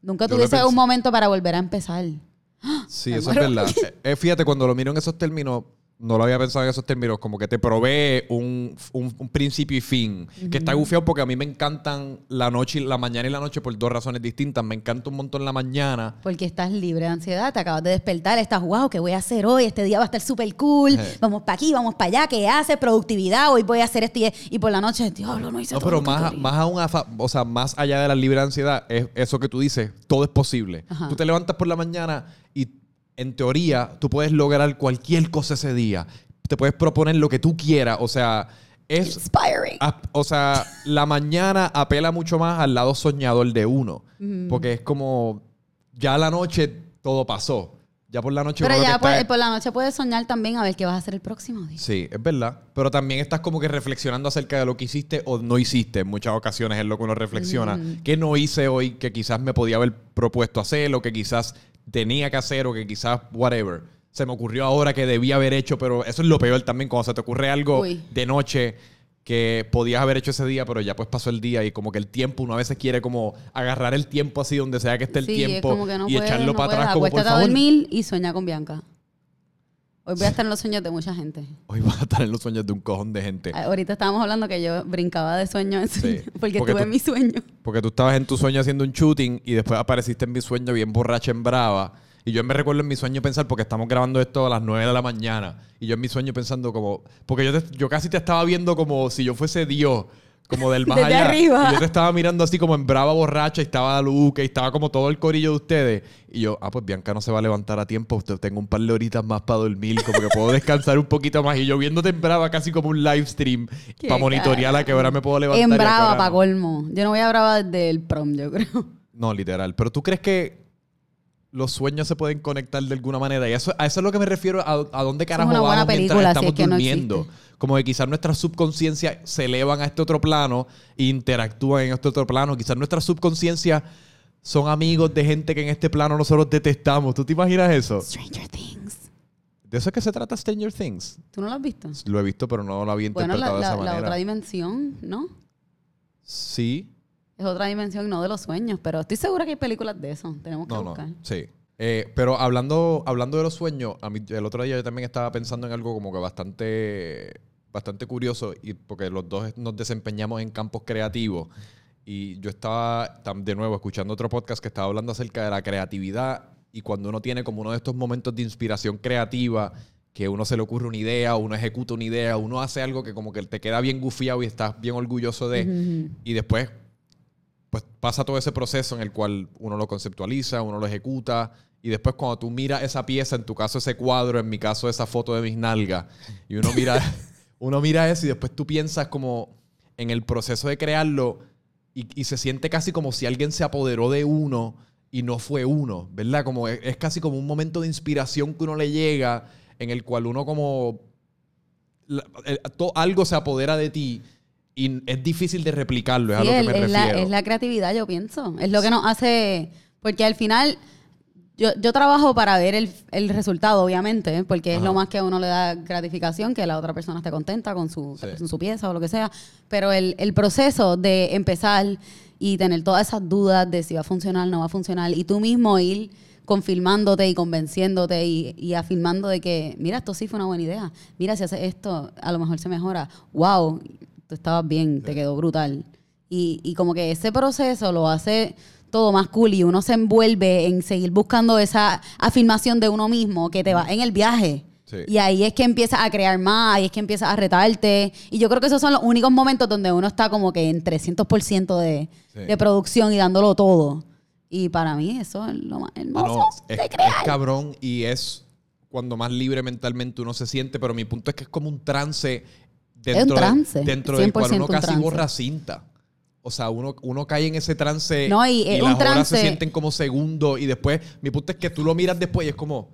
[SPEAKER 2] Nunca
[SPEAKER 1] Yo
[SPEAKER 2] tuvieses un momento para volver a empezar.
[SPEAKER 1] Sí, eso es verdad. Eh, eh, fíjate, cuando lo miro en esos términos, no lo había pensado en esos términos, como que te provee un, un- un principio y fin. Que está gufiado porque a mí me encantan la noche la mañana y la noche por dos razones distintas. Me encanta un montón la mañana.
[SPEAKER 2] Porque estás libre de ansiedad, te acabas de despertar, estás, wow, ¿qué voy a hacer hoy? Este día va a estar súper cool.
[SPEAKER 1] Eh.
[SPEAKER 2] Vamos para aquí, vamos para allá, ¿qué hace? Productividad, hoy voy a hacer esto y, y por la noche, diablo, no hice
[SPEAKER 1] No,
[SPEAKER 2] todo
[SPEAKER 1] pero más,
[SPEAKER 2] quería".
[SPEAKER 1] más aún, o sea, más allá de la libre ansiedad, es eso que tú dices, todo es posible.
[SPEAKER 2] Ajá.
[SPEAKER 1] Tú te levantas por la mañana y en teoría tú puedes lograr cualquier cosa ese día. Te puedes proponer lo que tú quieras. O sea, es
[SPEAKER 2] Inspiring.
[SPEAKER 1] O sea, la mañana apela mucho más al lado soñador de uno. Porque es como, ya la noche todo pasó. Ya por la noche
[SPEAKER 2] Pero ya
[SPEAKER 1] está
[SPEAKER 2] por la noche puedes soñar también a ver qué vas a hacer el próximo día.
[SPEAKER 1] Sí, es verdad. Pero también estás como que reflexionando acerca de lo que hiciste o no hiciste. En muchas ocasiones es lo que uno reflexiona. ¿Qué no hice hoy que quizás me podía haber propuesto hacer o que quizás tenía que hacer o que quizás whatever? Se me ocurrió ahora que debía haber hecho, pero eso es lo peor también cuando se te ocurre algo
[SPEAKER 2] Uy.
[SPEAKER 1] de noche que podías haber hecho ese día, pero ya pues pasó el día y como que el tiempo, uno a veces quiere como agarrar el tiempo así donde sea que esté el
[SPEAKER 2] sí,
[SPEAKER 1] tiempo
[SPEAKER 2] es como que no
[SPEAKER 1] y echarlo
[SPEAKER 2] no
[SPEAKER 1] para atrás como por
[SPEAKER 2] Acuéstate a
[SPEAKER 1] favor.
[SPEAKER 2] dormir y sueña con Bianca. Hoy voy a estar en los sueños de mucha gente.
[SPEAKER 1] Hoy vas a estar en los sueños de un cojón de gente.
[SPEAKER 2] Ah, Ahorita estábamos hablando que yo brincaba de sueño en sueño,
[SPEAKER 1] Sí,
[SPEAKER 2] porque,
[SPEAKER 1] porque
[SPEAKER 2] estuve
[SPEAKER 1] tú-
[SPEAKER 2] en mi sueño.
[SPEAKER 1] Porque tú estabas en tu sueño haciendo un shooting y después apareciste en mi sueño bien borracha en brava. Y yo me recuerdo en mi sueño pensar, porque estamos grabando esto a las 9 de la mañana, y yo en mi sueño pensando como, porque yo, te- yo casi te estaba viendo como si yo fuese Dios, como del más
[SPEAKER 2] Desde
[SPEAKER 1] allá.
[SPEAKER 2] arriba.
[SPEAKER 1] Y yo te estaba mirando así como en brava borracha y estaba Luca y estaba como todo el corillo de ustedes. Y yo, ah, pues Bianca no se va a levantar a tiempo. Usted- Tengo un par de horitas más para dormir, como que puedo descansar un poquito más. Y yo viéndote en brava casi como un live stream para monitorear a qué hora me puedo levantar.
[SPEAKER 2] En brava, para colmo. Yo no voy a brava desde el prom, yo creo.
[SPEAKER 1] No, literal. Pero tú crees que los sueños se pueden conectar de alguna manera. Y eso, a eso es lo que me refiero, a, a dónde carajo
[SPEAKER 2] una buena
[SPEAKER 1] vamos mientras
[SPEAKER 2] película, si
[SPEAKER 1] estamos
[SPEAKER 2] es que
[SPEAKER 1] durmiendo. Como que quizás nuestras subconsciencias se elevan a este otro plano e interactúan en este otro plano. Quizás nuestras subconsciencias son amigos de gente que en este plano nosotros detestamos. ¿Tú te imaginas eso?
[SPEAKER 2] Stranger Things.
[SPEAKER 1] ¿De eso es que se trata Stranger Things?
[SPEAKER 2] ¿Tú no lo has visto?
[SPEAKER 1] Lo he visto, pero no lo había
[SPEAKER 2] Bueno,
[SPEAKER 1] interpretado
[SPEAKER 2] la,
[SPEAKER 1] de esa
[SPEAKER 2] la- la
[SPEAKER 1] manera.
[SPEAKER 2] otra dimensión, ¿no?
[SPEAKER 1] Sí.
[SPEAKER 2] Es otra dimensión, no de los sueños, pero estoy segura que hay películas de eso. Tenemos que
[SPEAKER 1] No, no,
[SPEAKER 2] buscar.
[SPEAKER 1] sí. Eh, pero hablando, hablando de los sueños, a mí, el otro día yo también estaba pensando en algo como que bastante, bastante curioso, y porque los dos nos desempeñamos en campos creativos. Y yo estaba, de nuevo, escuchando otro podcast que estaba hablando acerca de la creatividad y cuando uno tiene como uno de estos momentos de inspiración creativa, que uno se le ocurre una idea, uno ejecuta una idea, uno hace algo que como que te queda bien gufiado y estás bien orgulloso de,
[SPEAKER 2] Ujú.
[SPEAKER 1] y después pues pasa todo ese proceso en el cual uno lo conceptualiza, uno lo ejecuta y después cuando tú miras esa pieza, en tu caso ese cuadro, en mi caso esa foto de mis nalgas, y uno mira, uno mira eso y después tú piensas como en el proceso de crearlo y, y se siente casi como si alguien se apoderó de uno y no fue uno, ¿verdad? Como es, es casi como un momento de inspiración que uno le llega en el cual uno como la- el- to- algo se apodera de ti y es difícil de replicarlo, es
[SPEAKER 2] Sí,
[SPEAKER 1] a lo que me
[SPEAKER 2] es, la,
[SPEAKER 1] refiero.
[SPEAKER 2] es la creatividad, yo pienso. Es lo que nos hace. Porque al final, yo, yo trabajo para ver el, el resultado, obviamente, porque es lo más que a uno le da gratificación, que la otra persona esté contenta con su,
[SPEAKER 1] Sí.
[SPEAKER 2] con su pieza o lo que sea. Pero el, el proceso de empezar y tener todas esas dudas de si va a funcionar, no va a funcionar, y tú mismo ir confirmándote y convenciéndote y, y afirmando de que, mira, esto sí fue una buena idea. Mira, si haces esto, a lo mejor se mejora. Wow, tú estabas bien, te quedó brutal. Y, y como que ese proceso lo hace todo más cool y uno se envuelve en seguir buscando esa afirmación de uno mismo que te va en el viaje.
[SPEAKER 1] Sí.
[SPEAKER 2] Y ahí es que empiezas a crear más, ahí es que empiezas a retarte. Y yo creo que esos son los únicos momentos donde uno está como que en 300% de,
[SPEAKER 1] Sí.
[SPEAKER 2] de producción y dándolo todo. Y para mí eso es lo más
[SPEAKER 1] Ah,
[SPEAKER 2] hermoso
[SPEAKER 1] no, es,
[SPEAKER 2] de
[SPEAKER 1] cabrón y es cuando más libre mentalmente uno se siente, pero mi punto es que es como un trance dentro, de-
[SPEAKER 2] trance,
[SPEAKER 1] dentro del cual
[SPEAKER 2] 100%
[SPEAKER 1] uno
[SPEAKER 2] un
[SPEAKER 1] casi borra cinta. O sea, uno, uno cae en ese trance
[SPEAKER 2] No, y es
[SPEAKER 1] las horas se sienten como segundos y después, mi punto es que tú lo miras después y es como,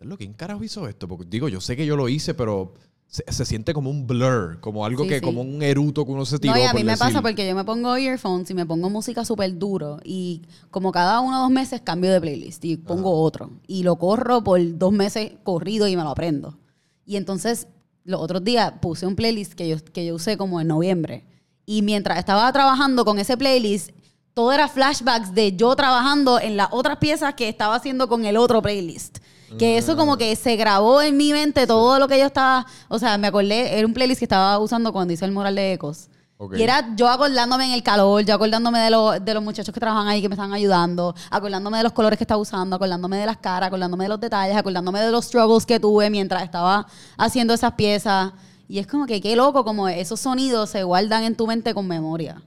[SPEAKER 1] lo ¿quién carajo hizo esto? Porque digo, yo sé que yo lo hice, pero se, se siente como un blur, como algo
[SPEAKER 2] Sí,
[SPEAKER 1] que,
[SPEAKER 2] sí.
[SPEAKER 1] como un eruto que uno se tiró.
[SPEAKER 2] No, y a mí me
[SPEAKER 1] decir.
[SPEAKER 2] pasa porque yo me pongo earphones y me pongo música súper duro y como cada uno o dos meses cambio de playlist y pongo otro y lo corro por dos meses corrido y me lo aprendo. Y entonces los otros días puse un playlist que yo, que yo usé como en noviembre y mientras estaba trabajando con ese playlist, todo era flashbacks de yo trabajando en las otras piezas que estaba haciendo con el otro playlist. Que eso como que se grabó en mi mente todo lo que yo estaba, o sea, me acordé, era un playlist que estaba usando cuando hice el mural de Ecos.
[SPEAKER 1] Ok.
[SPEAKER 2] Y era yo acordándome en el calor, yo acordándome de, lo- de los muchachos que trabajan ahí que me estaban ayudando, acordándome de los colores que estaba usando, acordándome de las caras, acordándome de los detalles, acordándome de los struggles que tuve mientras estaba haciendo esas piezas. Y es como que qué loco, como esos sonidos se guardan en tu mente con memoria.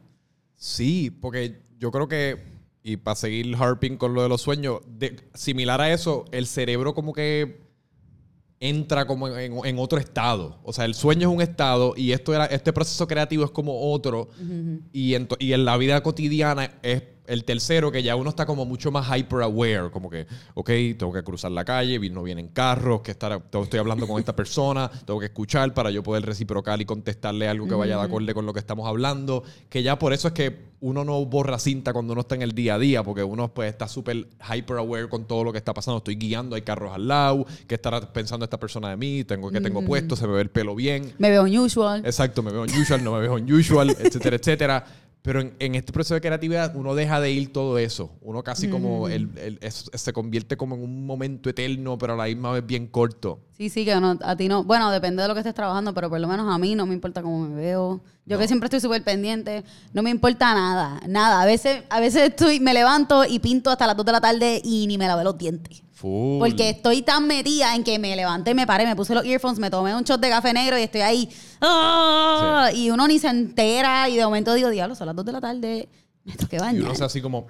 [SPEAKER 1] Sí, porque yo creo que, y para seguir harping con lo de los sueños, de- similar a eso, el cerebro como que entra como en, en otro estado. O sea, el sueño es un estado y esto era, este proceso creativo es como otro. y, en, y en la vida cotidiana es el tercero que ya uno está como mucho más hyper aware, como que, ok, tengo que cruzar la calle, no vienen carros, que estar, estoy hablando con esta persona, tengo que escuchar para yo poder reciprocar y contestarle algo que vaya de acorde con lo que estamos hablando, que ya por eso es que uno no borra cinta cuando uno está en el día a día, porque uno pues está súper hyper aware con todo lo que está pasando, estoy guiando, hay carros al lado, que estará pensando esta persona de mí, tengo que tengo puesto, se me ve el pelo bien,
[SPEAKER 2] Me veo unusual.
[SPEAKER 1] Exacto, me veo unusual, no me veo unusual, etcétera, etcétera. Pero en, en este proceso de creatividad uno deja de ir todo eso. Uno casi como el- el- es- se convierte como en un momento eterno, pero a la misma vez bien corto.
[SPEAKER 2] Sí, sí, que no, a ti no. Bueno, depende de lo que estés trabajando, pero por lo menos a mí no me importa cómo me veo. Yo que siempre estoy súper pendiente, no me importa nada, nada. A veces, a veces estoy, me levanto y pinto hasta las 2 de la tarde y ni me lavé los dientes.
[SPEAKER 1] Full.
[SPEAKER 2] Porque estoy tan metida en que me levanté, me paré, me puse los earphones, me tomé un shot de café negro y estoy ahí. ¡ah! Y uno ni se entera y de momento digo, diablo, son las 2 de la tarde, me toqué
[SPEAKER 1] Y
[SPEAKER 2] bañar.
[SPEAKER 1] uno hace así como...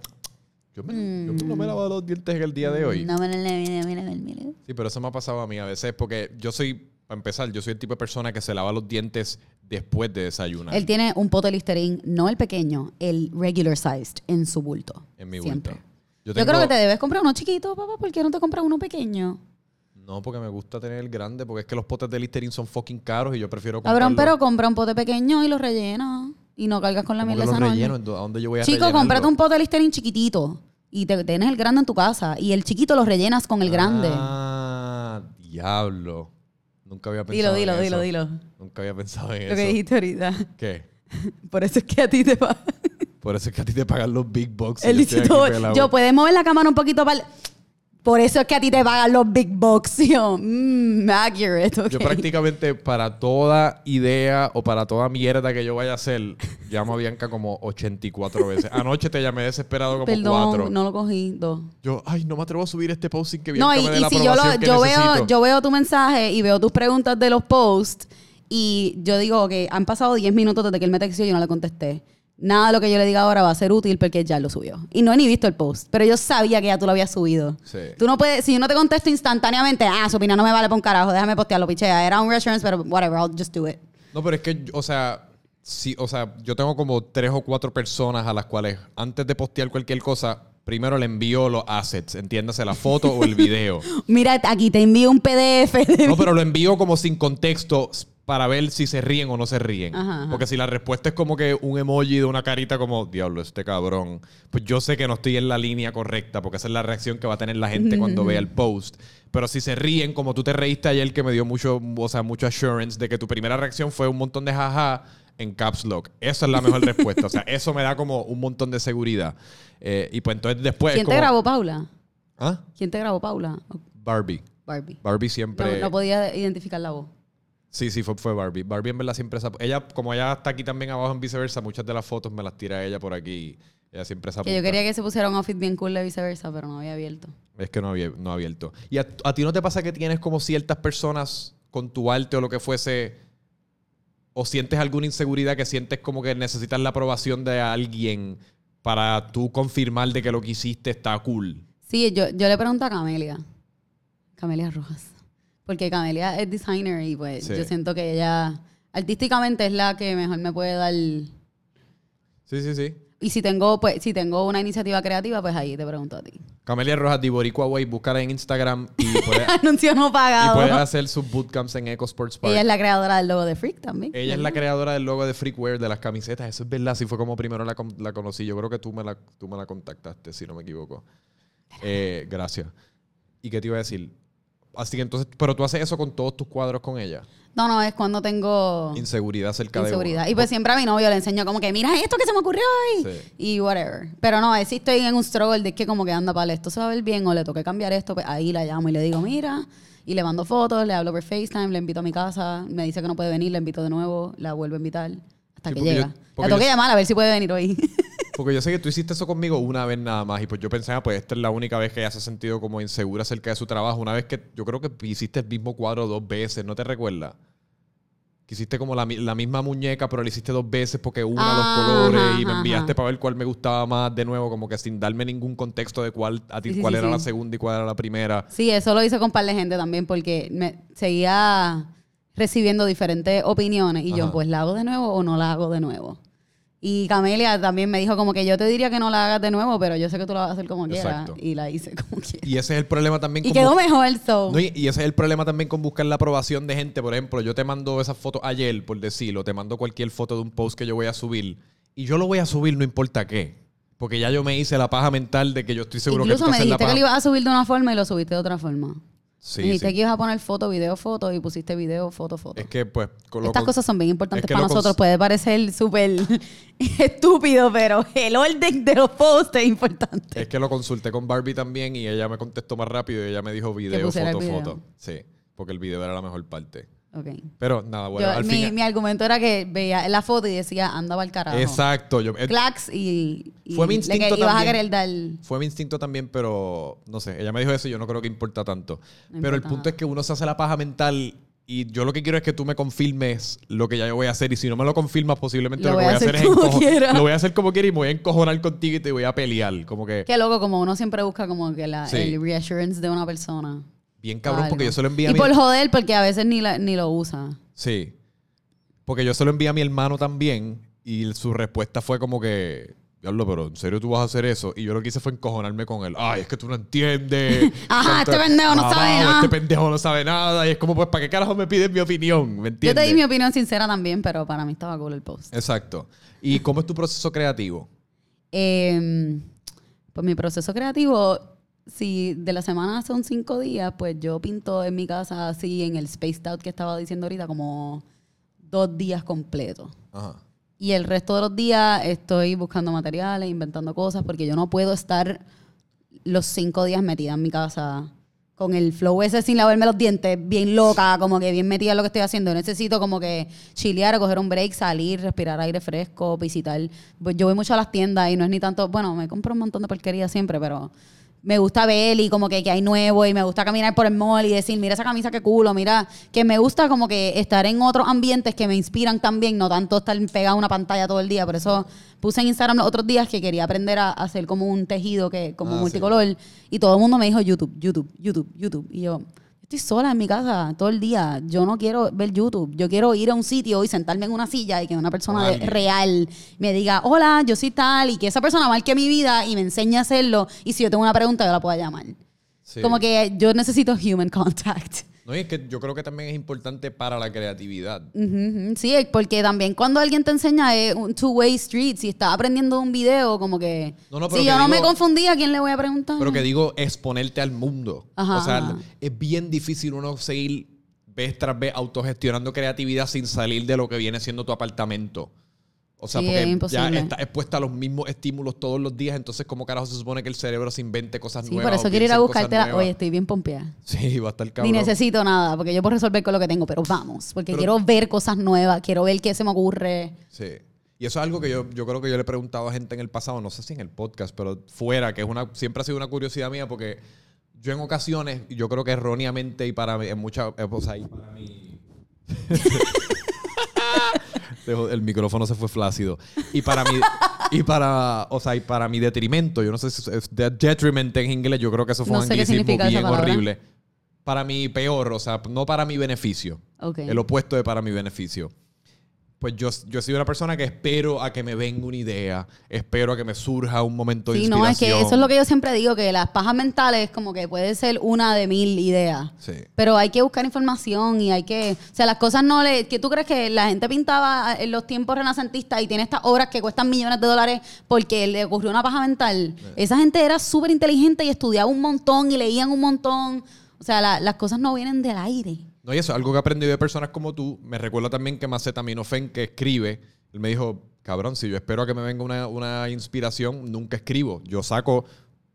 [SPEAKER 1] Yo, me, yo no me lavo los dientes en el día de hoy.
[SPEAKER 2] No me mira.
[SPEAKER 1] Sí, pero eso me ha pasado a mí a veces porque yo soy, para empezar, yo soy el tipo de persona que se lava los dientes después de desayunar.
[SPEAKER 2] Él tiene un pote de Listerine, no el pequeño, el regular sized en su bulto.
[SPEAKER 1] En mi
[SPEAKER 2] Siempre. Yo,
[SPEAKER 1] tengo-
[SPEAKER 2] creo que te debes comprar uno chiquito, papá. ¿Por qué no te compras uno pequeño?
[SPEAKER 1] No, porque me gusta tener el grande, porque es que los potes de Listerine son fucking caros y yo prefiero
[SPEAKER 2] Cabrón,
[SPEAKER 1] comprarlo.
[SPEAKER 2] pero compra un pote pequeño y lo rellena. Y no cargas con la
[SPEAKER 1] ¿Cómo
[SPEAKER 2] mierda esa
[SPEAKER 1] relleno? ¿A dónde yo voy a
[SPEAKER 2] Chico,
[SPEAKER 1] rellenarlo?
[SPEAKER 2] cómprate un pote de Listerine chiquitito. Y te tienes el grande en tu casa. Y el chiquito lo rellenas con el grande.
[SPEAKER 1] Ah, diablo. Nunca había
[SPEAKER 2] dilo,
[SPEAKER 1] pensado
[SPEAKER 2] dilo,
[SPEAKER 1] en
[SPEAKER 2] dilo,
[SPEAKER 1] eso.
[SPEAKER 2] dilo.
[SPEAKER 1] Nunca había pensado en
[SPEAKER 2] Lo
[SPEAKER 1] eso.
[SPEAKER 2] que dijiste ahorita.
[SPEAKER 1] ¿Qué?
[SPEAKER 2] Por eso es que a ti te va.
[SPEAKER 1] Por eso es que a ti te pagan los big bucks.
[SPEAKER 2] Él
[SPEAKER 1] yo.
[SPEAKER 2] Yo, ¿puedes mover la cámara un poquito para Por eso es que a ti te pagan los big bucks. Yo, mmm, accurate, ok.
[SPEAKER 1] Yo prácticamente para toda idea o para toda mierda que yo vaya a hacer, llamo a Bianca como 84 veces. Anoche te llamé desesperado como
[SPEAKER 2] Perdón,
[SPEAKER 1] cuatro.
[SPEAKER 2] no lo cogí. Dos.
[SPEAKER 1] Yo, ay, no me atrevo a subir este post sin que
[SPEAKER 2] No,
[SPEAKER 1] Bianca
[SPEAKER 2] y,
[SPEAKER 1] me dé
[SPEAKER 2] y
[SPEAKER 1] la
[SPEAKER 2] si yo, lo, yo, veo, yo veo tu mensaje y veo tus preguntas de los posts y yo digo que han pasado 10 minutos desde que él me texteó y yo no le contesté. Nada de lo que yo le diga ahora va a ser útil porque ya lo subió. Y no he ni visto el post, pero yo sabía que ya tú lo habías subido.
[SPEAKER 1] Sí.
[SPEAKER 2] Tú no puedes, si yo no te contesto instantáneamente, ah, su opinión no me vale para un carajo, déjame postearlo, pichea. Era un reassurance, pero whatever, I'll just do it.
[SPEAKER 1] No, pero es que, o sea, sí, o sea, yo tengo como tres o cuatro personas a las cuales antes de postear cualquier cosa, primero le envío los assets, entiéndase, la foto o el video.
[SPEAKER 2] Mira, aquí te envío un PDF.
[SPEAKER 1] No, pero lo envío como sin contexto para ver si se ríen o no se ríen.
[SPEAKER 2] Ajá, ajá.
[SPEAKER 1] Porque si la respuesta es como que un emoji de una carita como, diablo, este cabrón, pues yo sé que no estoy en la línea correcta, porque esa es la reacción que va a tener la gente cuando vea el post. Pero si se ríen, como tú te reíste ayer, que me dio mucho, o sea, mucho assurance de que tu primera reacción fue un montón de jaja en caps lock. Esa es la mejor respuesta. O sea, eso me da como un montón de seguridad. Eh, y pues entonces después...
[SPEAKER 2] ¿Quién te grabó, Paula?
[SPEAKER 1] ¿Ah?
[SPEAKER 2] ¿Quién te grabó, Paula?
[SPEAKER 1] Barbie.
[SPEAKER 2] Barbie.
[SPEAKER 1] Barbie
[SPEAKER 2] No,
[SPEAKER 1] siempre...
[SPEAKER 2] no podía identificar la voz.
[SPEAKER 1] Sí, sí, fue, fue Barbie. Barbie en verdad siempre esa... Ella, como ella está aquí también abajo en viceversa, muchas de las fotos me las tira ella por aquí. Ella siempre se
[SPEAKER 2] Que yo quería que se pusiera un outfit bien cool de viceversa, pero no había abierto.
[SPEAKER 1] Es que no había, no ha abierto. ¿Y a, a ti no te pasa que tienes como ciertas personas con tu arte o lo que fuese... O sientes alguna inseguridad que sientes como que necesitas la aprobación de alguien para tú confirmar de que lo que hiciste está cool?
[SPEAKER 2] Sí, yo, yo le pregunto a Camelia. Camelia Rojas. Porque Camelia es designer y pues
[SPEAKER 1] Sí.
[SPEAKER 2] yo siento que ella artísticamente es la que mejor me puede dar.
[SPEAKER 1] Sí, sí, sí.
[SPEAKER 2] Y si tengo, pues, si tengo una iniciativa creativa, pues ahí te pregunto a ti.
[SPEAKER 1] Camelia Rojas de Boricua Way, búscala en Instagram y puedes,
[SPEAKER 2] Anuncio no
[SPEAKER 1] y
[SPEAKER 2] pagado.
[SPEAKER 1] puedes hacer sus bootcamps en Eco Sports Park.
[SPEAKER 2] Ella es la creadora del logo de Freak también.
[SPEAKER 1] Ella es la creadora del logo de Freakware, de las camisetas. Eso es verdad. Así fue como primero la, la conocí. Yo creo que tú me la, tú me la contactaste, si no me equivoco. Eh, gracias. ¿Y qué te iba a decir? Así que entonces, pero tú haces eso con todos tus cuadros con ella.
[SPEAKER 2] No, no, es cuando tengo
[SPEAKER 1] Inseguridad cerca de
[SPEAKER 2] inseguridad.
[SPEAKER 1] uno.
[SPEAKER 2] Y pues siempre a mi novio le enseño como que, mira esto que se me ocurrió hoy.
[SPEAKER 1] Sí.
[SPEAKER 2] Y whatever. Pero no, si estoy en un struggle de que como que anda para esto se va a ver bien o le toque cambiar esto, pues ahí la llamo y le digo, mira. Y le mando fotos, le hablo por FaceTime, le invito a mi casa, me dice que no puede venir, le invito de nuevo, la vuelvo a invitar hasta
[SPEAKER 1] Sí,
[SPEAKER 2] que llega.
[SPEAKER 1] yo-
[SPEAKER 2] la tengo que llamar a ver si puede venir hoy.
[SPEAKER 1] Porque yo sé que tú hiciste eso conmigo una vez nada más. Y pues yo pensaba, pues esta es la única vez que ella se ha sentido como insegura acerca de su trabajo. Una vez que yo creo que hiciste el mismo cuadro dos veces, ¿no te recuerdas? Que hiciste como la, la misma muñeca, pero la hiciste dos veces porque una
[SPEAKER 2] Ah,
[SPEAKER 1] los colores
[SPEAKER 2] ajá,
[SPEAKER 1] y me
[SPEAKER 2] ajá.
[SPEAKER 1] enviaste para ver cuál me gustaba más de nuevo, como que sin darme ningún contexto de cuál, a ti,
[SPEAKER 2] Sí,
[SPEAKER 1] cuál
[SPEAKER 2] sí,
[SPEAKER 1] era
[SPEAKER 2] sí.
[SPEAKER 1] la segunda y cuál era la primera.
[SPEAKER 2] sí, eso lo hice con un par de gente también porque me seguía recibiendo diferentes opiniones y yo, pues, ¿la hago de nuevo o no la hago de nuevo? Y Camelia también me dijo como que yo te diría que no la hagas de nuevo, pero yo sé que tú la vas a hacer como quieras. Y la hice como quieras.
[SPEAKER 1] Y ese es el problema también
[SPEAKER 2] Y
[SPEAKER 1] con
[SPEAKER 2] quedó
[SPEAKER 1] bu-
[SPEAKER 2] mejor, so.
[SPEAKER 1] No, y, y ese es el problema también con buscar la aprobación de gente. Por ejemplo, yo te mando esas fotos ayer, por decirlo, te mando cualquier foto de un post que yo voy a subir. Y yo lo voy a subir no importa qué. Porque ya yo me hice la paja mental de que yo estoy seguro
[SPEAKER 2] Incluso
[SPEAKER 1] que tú
[SPEAKER 2] me dijiste que lo ibas a subir de una forma y lo subiste de otra forma.
[SPEAKER 1] Sí,
[SPEAKER 2] dijiste
[SPEAKER 1] sí.
[SPEAKER 2] que ibas a poner foto, video, foto y pusiste video, foto, foto.
[SPEAKER 1] Es que, pues, con lo
[SPEAKER 2] Estas
[SPEAKER 1] con-
[SPEAKER 2] cosas son bien importantes
[SPEAKER 1] es que
[SPEAKER 2] para nosotros. Puede parecer súper estúpido, pero el orden de los posts es importante.
[SPEAKER 1] Es que lo consulté con Barbie también y ella me contestó más rápido y ella me dijo video, foto,
[SPEAKER 2] video.
[SPEAKER 1] foto. Sí, porque el video era la mejor parte.
[SPEAKER 2] Ok.
[SPEAKER 1] Pero nada, bueno,
[SPEAKER 2] Yo-
[SPEAKER 1] al
[SPEAKER 2] mi,
[SPEAKER 1] fin.
[SPEAKER 2] mi argumento era que veía la foto y decía, andaba al carajo.
[SPEAKER 1] Exacto. Yo, eh,
[SPEAKER 2] Clax y, y
[SPEAKER 1] Fue mi instinto
[SPEAKER 2] que ibas a
[SPEAKER 1] también.
[SPEAKER 2] querer dar.
[SPEAKER 1] Fue mi instinto también, pero no sé. Ella me dijo eso y yo no creo que importa tanto.
[SPEAKER 2] No
[SPEAKER 1] pero el punto
[SPEAKER 2] nada.
[SPEAKER 1] es que uno se hace la paja mental y yo lo que quiero es que tú me confirmes lo que ya yo voy a hacer. Y si no me lo confirmas, posiblemente
[SPEAKER 2] Lo
[SPEAKER 1] lo, que
[SPEAKER 2] voy
[SPEAKER 1] voy
[SPEAKER 2] a
[SPEAKER 1] hacer
[SPEAKER 2] hacer
[SPEAKER 1] es
[SPEAKER 2] como
[SPEAKER 1] encojo-
[SPEAKER 2] quiera.
[SPEAKER 1] Lo voy a hacer como quiera y me voy a encojonar contigo y te voy a pelear. Como que
[SPEAKER 2] Qué loco, como uno siempre busca como que la,
[SPEAKER 1] Sí.
[SPEAKER 2] el reassurance de una persona.
[SPEAKER 1] Bien cabrón,
[SPEAKER 2] Algo.
[SPEAKER 1] porque yo se lo envié a
[SPEAKER 2] Y
[SPEAKER 1] mi...
[SPEAKER 2] por joder, porque a veces ni, la- ni lo usa.
[SPEAKER 1] Sí. Porque yo se lo envié a mi hermano también y su respuesta fue como que, diablo, pero ¿en serio tú vas a hacer eso? Y yo lo que hice fue encojonarme con él. Ay, es que tú no entiendes.
[SPEAKER 2] Ajá, este pendejo no sabe nada.
[SPEAKER 1] Este pendejo no sabe nada. Y es como, pues, ¿para qué carajo me pides mi opinión? ¿Me
[SPEAKER 2] Yo
[SPEAKER 1] entiendes?
[SPEAKER 2] te di mi opinión sincera también, pero para mí estaba cool el post.
[SPEAKER 1] Exacto. ¿Y cómo es tu proceso creativo?
[SPEAKER 2] Eh, pues mi proceso creativo, si de la semana son cinco días, pues yo pinto en mi casa así en el spaced out que estaba diciendo ahorita como dos días completos.
[SPEAKER 1] Ajá.
[SPEAKER 2] Y el resto de los días estoy buscando materiales, inventando cosas, porque yo no puedo estar los cinco días metida en mi casa con el flow ese sin lavarme los dientes, bien loca, como que bien metida en lo que estoy haciendo. Necesito como que chilear, coger un break, salir, respirar aire fresco, visitar. Pues yo voy mucho a las tiendas y no es ni tanto, bueno, me compro un montón de porquería siempre, pero me gusta ver y como que, que hay nuevo y me gusta caminar por el mall y decir, mira esa camisa que culo, mira, que me gusta como que estar en otros ambientes que me inspiran también, no tanto estar pegado a una pantalla todo el día. Por eso puse en Instagram los otros días que quería aprender a hacer como un tejido que como
[SPEAKER 1] Ah,
[SPEAKER 2] multicolor y todo el mundo me dijo YouTube, YouTube, YouTube, YouTube. Y yo, estoy sola en mi casa todo el día. Yo no quiero ver YouTube. Yo quiero ir a un sitio y sentarme en una silla y que una persona de- real me diga, hola, yo soy tal, y que esa persona marque mi vida y me enseñe a hacerlo. Y si yo tengo una pregunta, yo la pueda llamar.
[SPEAKER 1] Sí.
[SPEAKER 2] Como que yo necesito human contact.
[SPEAKER 1] No, y es que yo creo que también es importante para la creatividad.
[SPEAKER 2] Sí, porque también cuando alguien te enseña es un two-way street. Si estás aprendiendo un video, como que.
[SPEAKER 1] No, no, pero
[SPEAKER 2] si yo no me confundí, ¿a quién le voy a preguntar?
[SPEAKER 1] Pero que digo, exponerte al mundo.
[SPEAKER 2] Ajá,
[SPEAKER 1] o sea,
[SPEAKER 2] ajá.
[SPEAKER 1] es bien difícil uno seguir vez tras vez autogestionando creatividad sin salir de lo que viene siendo tu apartamento. O sea,
[SPEAKER 2] Sí,
[SPEAKER 1] porque ya está expuesta a los mismos estímulos todos los días, entonces ¿cómo carajo se supone que el cerebro se invente cosas
[SPEAKER 2] Sí,
[SPEAKER 1] nuevas?
[SPEAKER 2] por eso quiero ir a buscártela. Oye, estoy bien pompeada.
[SPEAKER 1] Sí, va a estar cabrón.
[SPEAKER 2] Ni necesito nada, porque yo puedo resolver con lo que tengo, pero vamos, porque
[SPEAKER 1] Pero-
[SPEAKER 2] quiero ver cosas nuevas, quiero ver qué se me ocurre.
[SPEAKER 1] Sí. Y eso es algo que yo, yo creo que yo le he preguntado a gente en el pasado, no sé si en el podcast, pero fuera, que es una, siempre ha sido una curiosidad mía porque yo en ocasiones, yo creo que erróneamente y para mí, en muchas, eh, o sea, y para mí... el micrófono se fue flácido. Y para mí, y para, o sea, y para mi detrimento, yo no sé si es de- detriment en inglés, yo creo que eso fue
[SPEAKER 2] No
[SPEAKER 1] un anglicismo bien horrible. Para mi peor, o sea, no para mi beneficio. El opuesto de para mi beneficio. Pues yo, yo soy una persona que espero a que me venga una idea, espero a que me surja un momento de
[SPEAKER 2] Sí,
[SPEAKER 1] inspiración.
[SPEAKER 2] no, es que eso es lo que yo siempre digo, que las pajas mentales como que puede ser una de mil ideas.
[SPEAKER 1] Sí.
[SPEAKER 2] Pero hay que buscar información y hay que... O sea, las cosas no le... que tú crees que la gente pintaba en los tiempos renacentistas y tiene estas obras que cuestan millones de dólares porque le ocurrió una paja mental? Esa gente era súper inteligente y estudiaba un montón y leían un montón. O sea, la- las cosas no vienen del aire.
[SPEAKER 1] No, y eso es algo que he aprendido de personas como tú. Me recuerda también que Macetaminofen, que escribe, él me dijo, cabrón, si yo espero a que me venga una, una inspiración, nunca escribo. Yo saco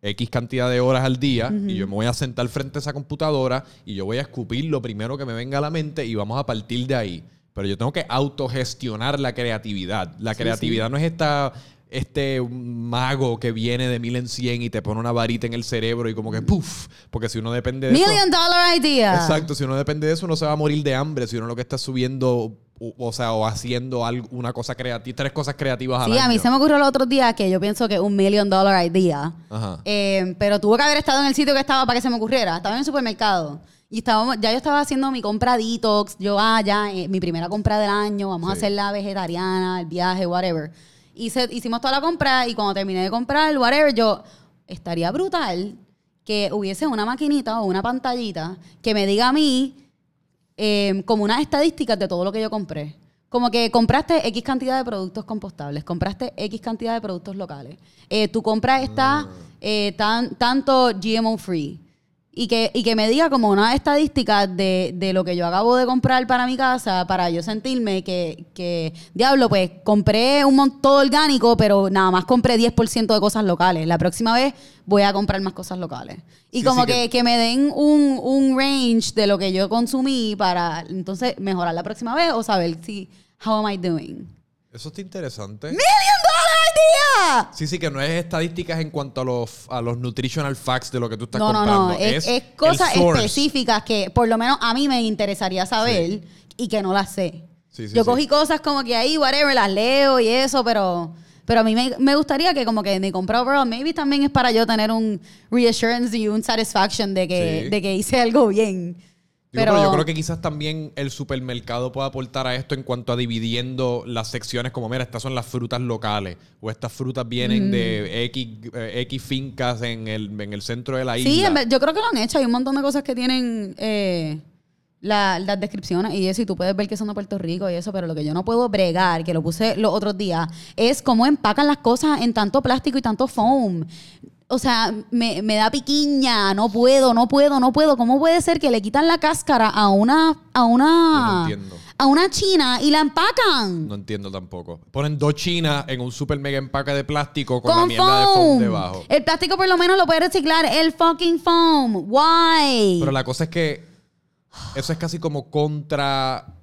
[SPEAKER 1] X cantidad de horas al día y yo me voy a sentar frente a esa computadora y yo voy a escupir lo primero que me venga a la mente y vamos a partir de ahí. Pero yo tengo que autogestionar la creatividad. La
[SPEAKER 2] Sí,
[SPEAKER 1] creatividad no es esta este mago que viene de mil en cien y te pone una varita en el cerebro y como que ¡puf! Porque si uno depende de eso...
[SPEAKER 2] Million dollar idea.
[SPEAKER 1] Exacto, si uno depende de eso, uno se va a morir de hambre. Si uno lo que está subiendo, o, sea, o haciendo algo, una cosa creativa, tres cosas creativas al
[SPEAKER 2] Sí, a mí se me ocurrió el otro día que yo pienso que un million dollar idea.
[SPEAKER 1] Ajá.
[SPEAKER 2] Eh, pero tuvo que haber estado en el sitio que estaba para que se me ocurriera. Estaba en el supermercado. Y estábamos, ya yo estaba haciendo mi compra detox. Yo, ah, ya, eh, mi primera compra del año. Vamos a
[SPEAKER 1] Sí.
[SPEAKER 2] hacerla vegetariana, el viaje, whatever. Hice, hicimos toda la compra y cuando terminé de comprar, whatever, yo, estaría brutal que hubiese una maquinita o una pantallita que me diga a mí eh, como unas estadísticas de todo lo que yo compré. Como que compraste X cantidad de productos compostables, compraste X cantidad de productos locales. Eh, tu compra está eh, tan, tanto GMO free. Y que, y que me diga como una estadística de, de lo que yo acabo de comprar para mi casa, para yo sentirme que, que diablo, pues compré un montón orgánico, pero nada más compré 10% de cosas locales. La próxima vez voy a comprar más cosas locales. Y
[SPEAKER 1] Sí,
[SPEAKER 2] como
[SPEAKER 1] sí,
[SPEAKER 2] que,
[SPEAKER 1] que-
[SPEAKER 2] que me den un, un range de lo que yo consumí para entonces mejorar la próxima vez o saber si, how am I doing?
[SPEAKER 1] Eso está interesante.
[SPEAKER 2] ¡Million
[SPEAKER 1] Sí, sí, que no es estadísticas en cuanto a los, a los nutritional facts de lo que tú estás
[SPEAKER 2] No, no,
[SPEAKER 1] comprando.
[SPEAKER 2] no. Es, es cosas específicas que por lo menos a mí me interesaría saber y que no las sé.
[SPEAKER 1] Sí, sí,
[SPEAKER 2] Yo
[SPEAKER 1] sí.
[SPEAKER 2] cogí cosas como que ahí, whatever, las leo y eso, pero, pero a mí me, me gustaría que como que mi compra overall, maybe también es para yo tener un reassurance y un satisfaction de que,
[SPEAKER 1] Sí.
[SPEAKER 2] de que hice algo bien.
[SPEAKER 1] Digo, pero, yo creo que quizás también el supermercado pueda aportar a esto en cuanto a dividiendo las secciones como, mira, estas son las frutas locales o estas frutas vienen
[SPEAKER 2] Mm.
[SPEAKER 1] de X, eh, X fincas en el, en el centro de la isla.
[SPEAKER 2] Sí, en yo creo que lo han hecho. Hay un montón de cosas que tienen eh, la- las descripciones y eso, y tú puedes ver que son de Puerto Rico y eso, pero lo que yo no puedo bregar, que lo puse los otros días, es cómo empacan las cosas en tanto plástico y tanto foam. O sea, me, me da piquiña, no puedo, no puedo, no puedo. ¿Cómo puede ser que le quitan la cáscara a una, a una,
[SPEAKER 1] no entiendo.
[SPEAKER 2] a una china y la empacan?
[SPEAKER 1] No entiendo tampoco. Ponen dos chinas en un super mega empaque de plástico con, la mierda de
[SPEAKER 2] foam
[SPEAKER 1] debajo.
[SPEAKER 2] El plástico por lo menos lo puede reciclar. El fucking foam. Why?
[SPEAKER 1] Pero la cosa es que eso es casi como contra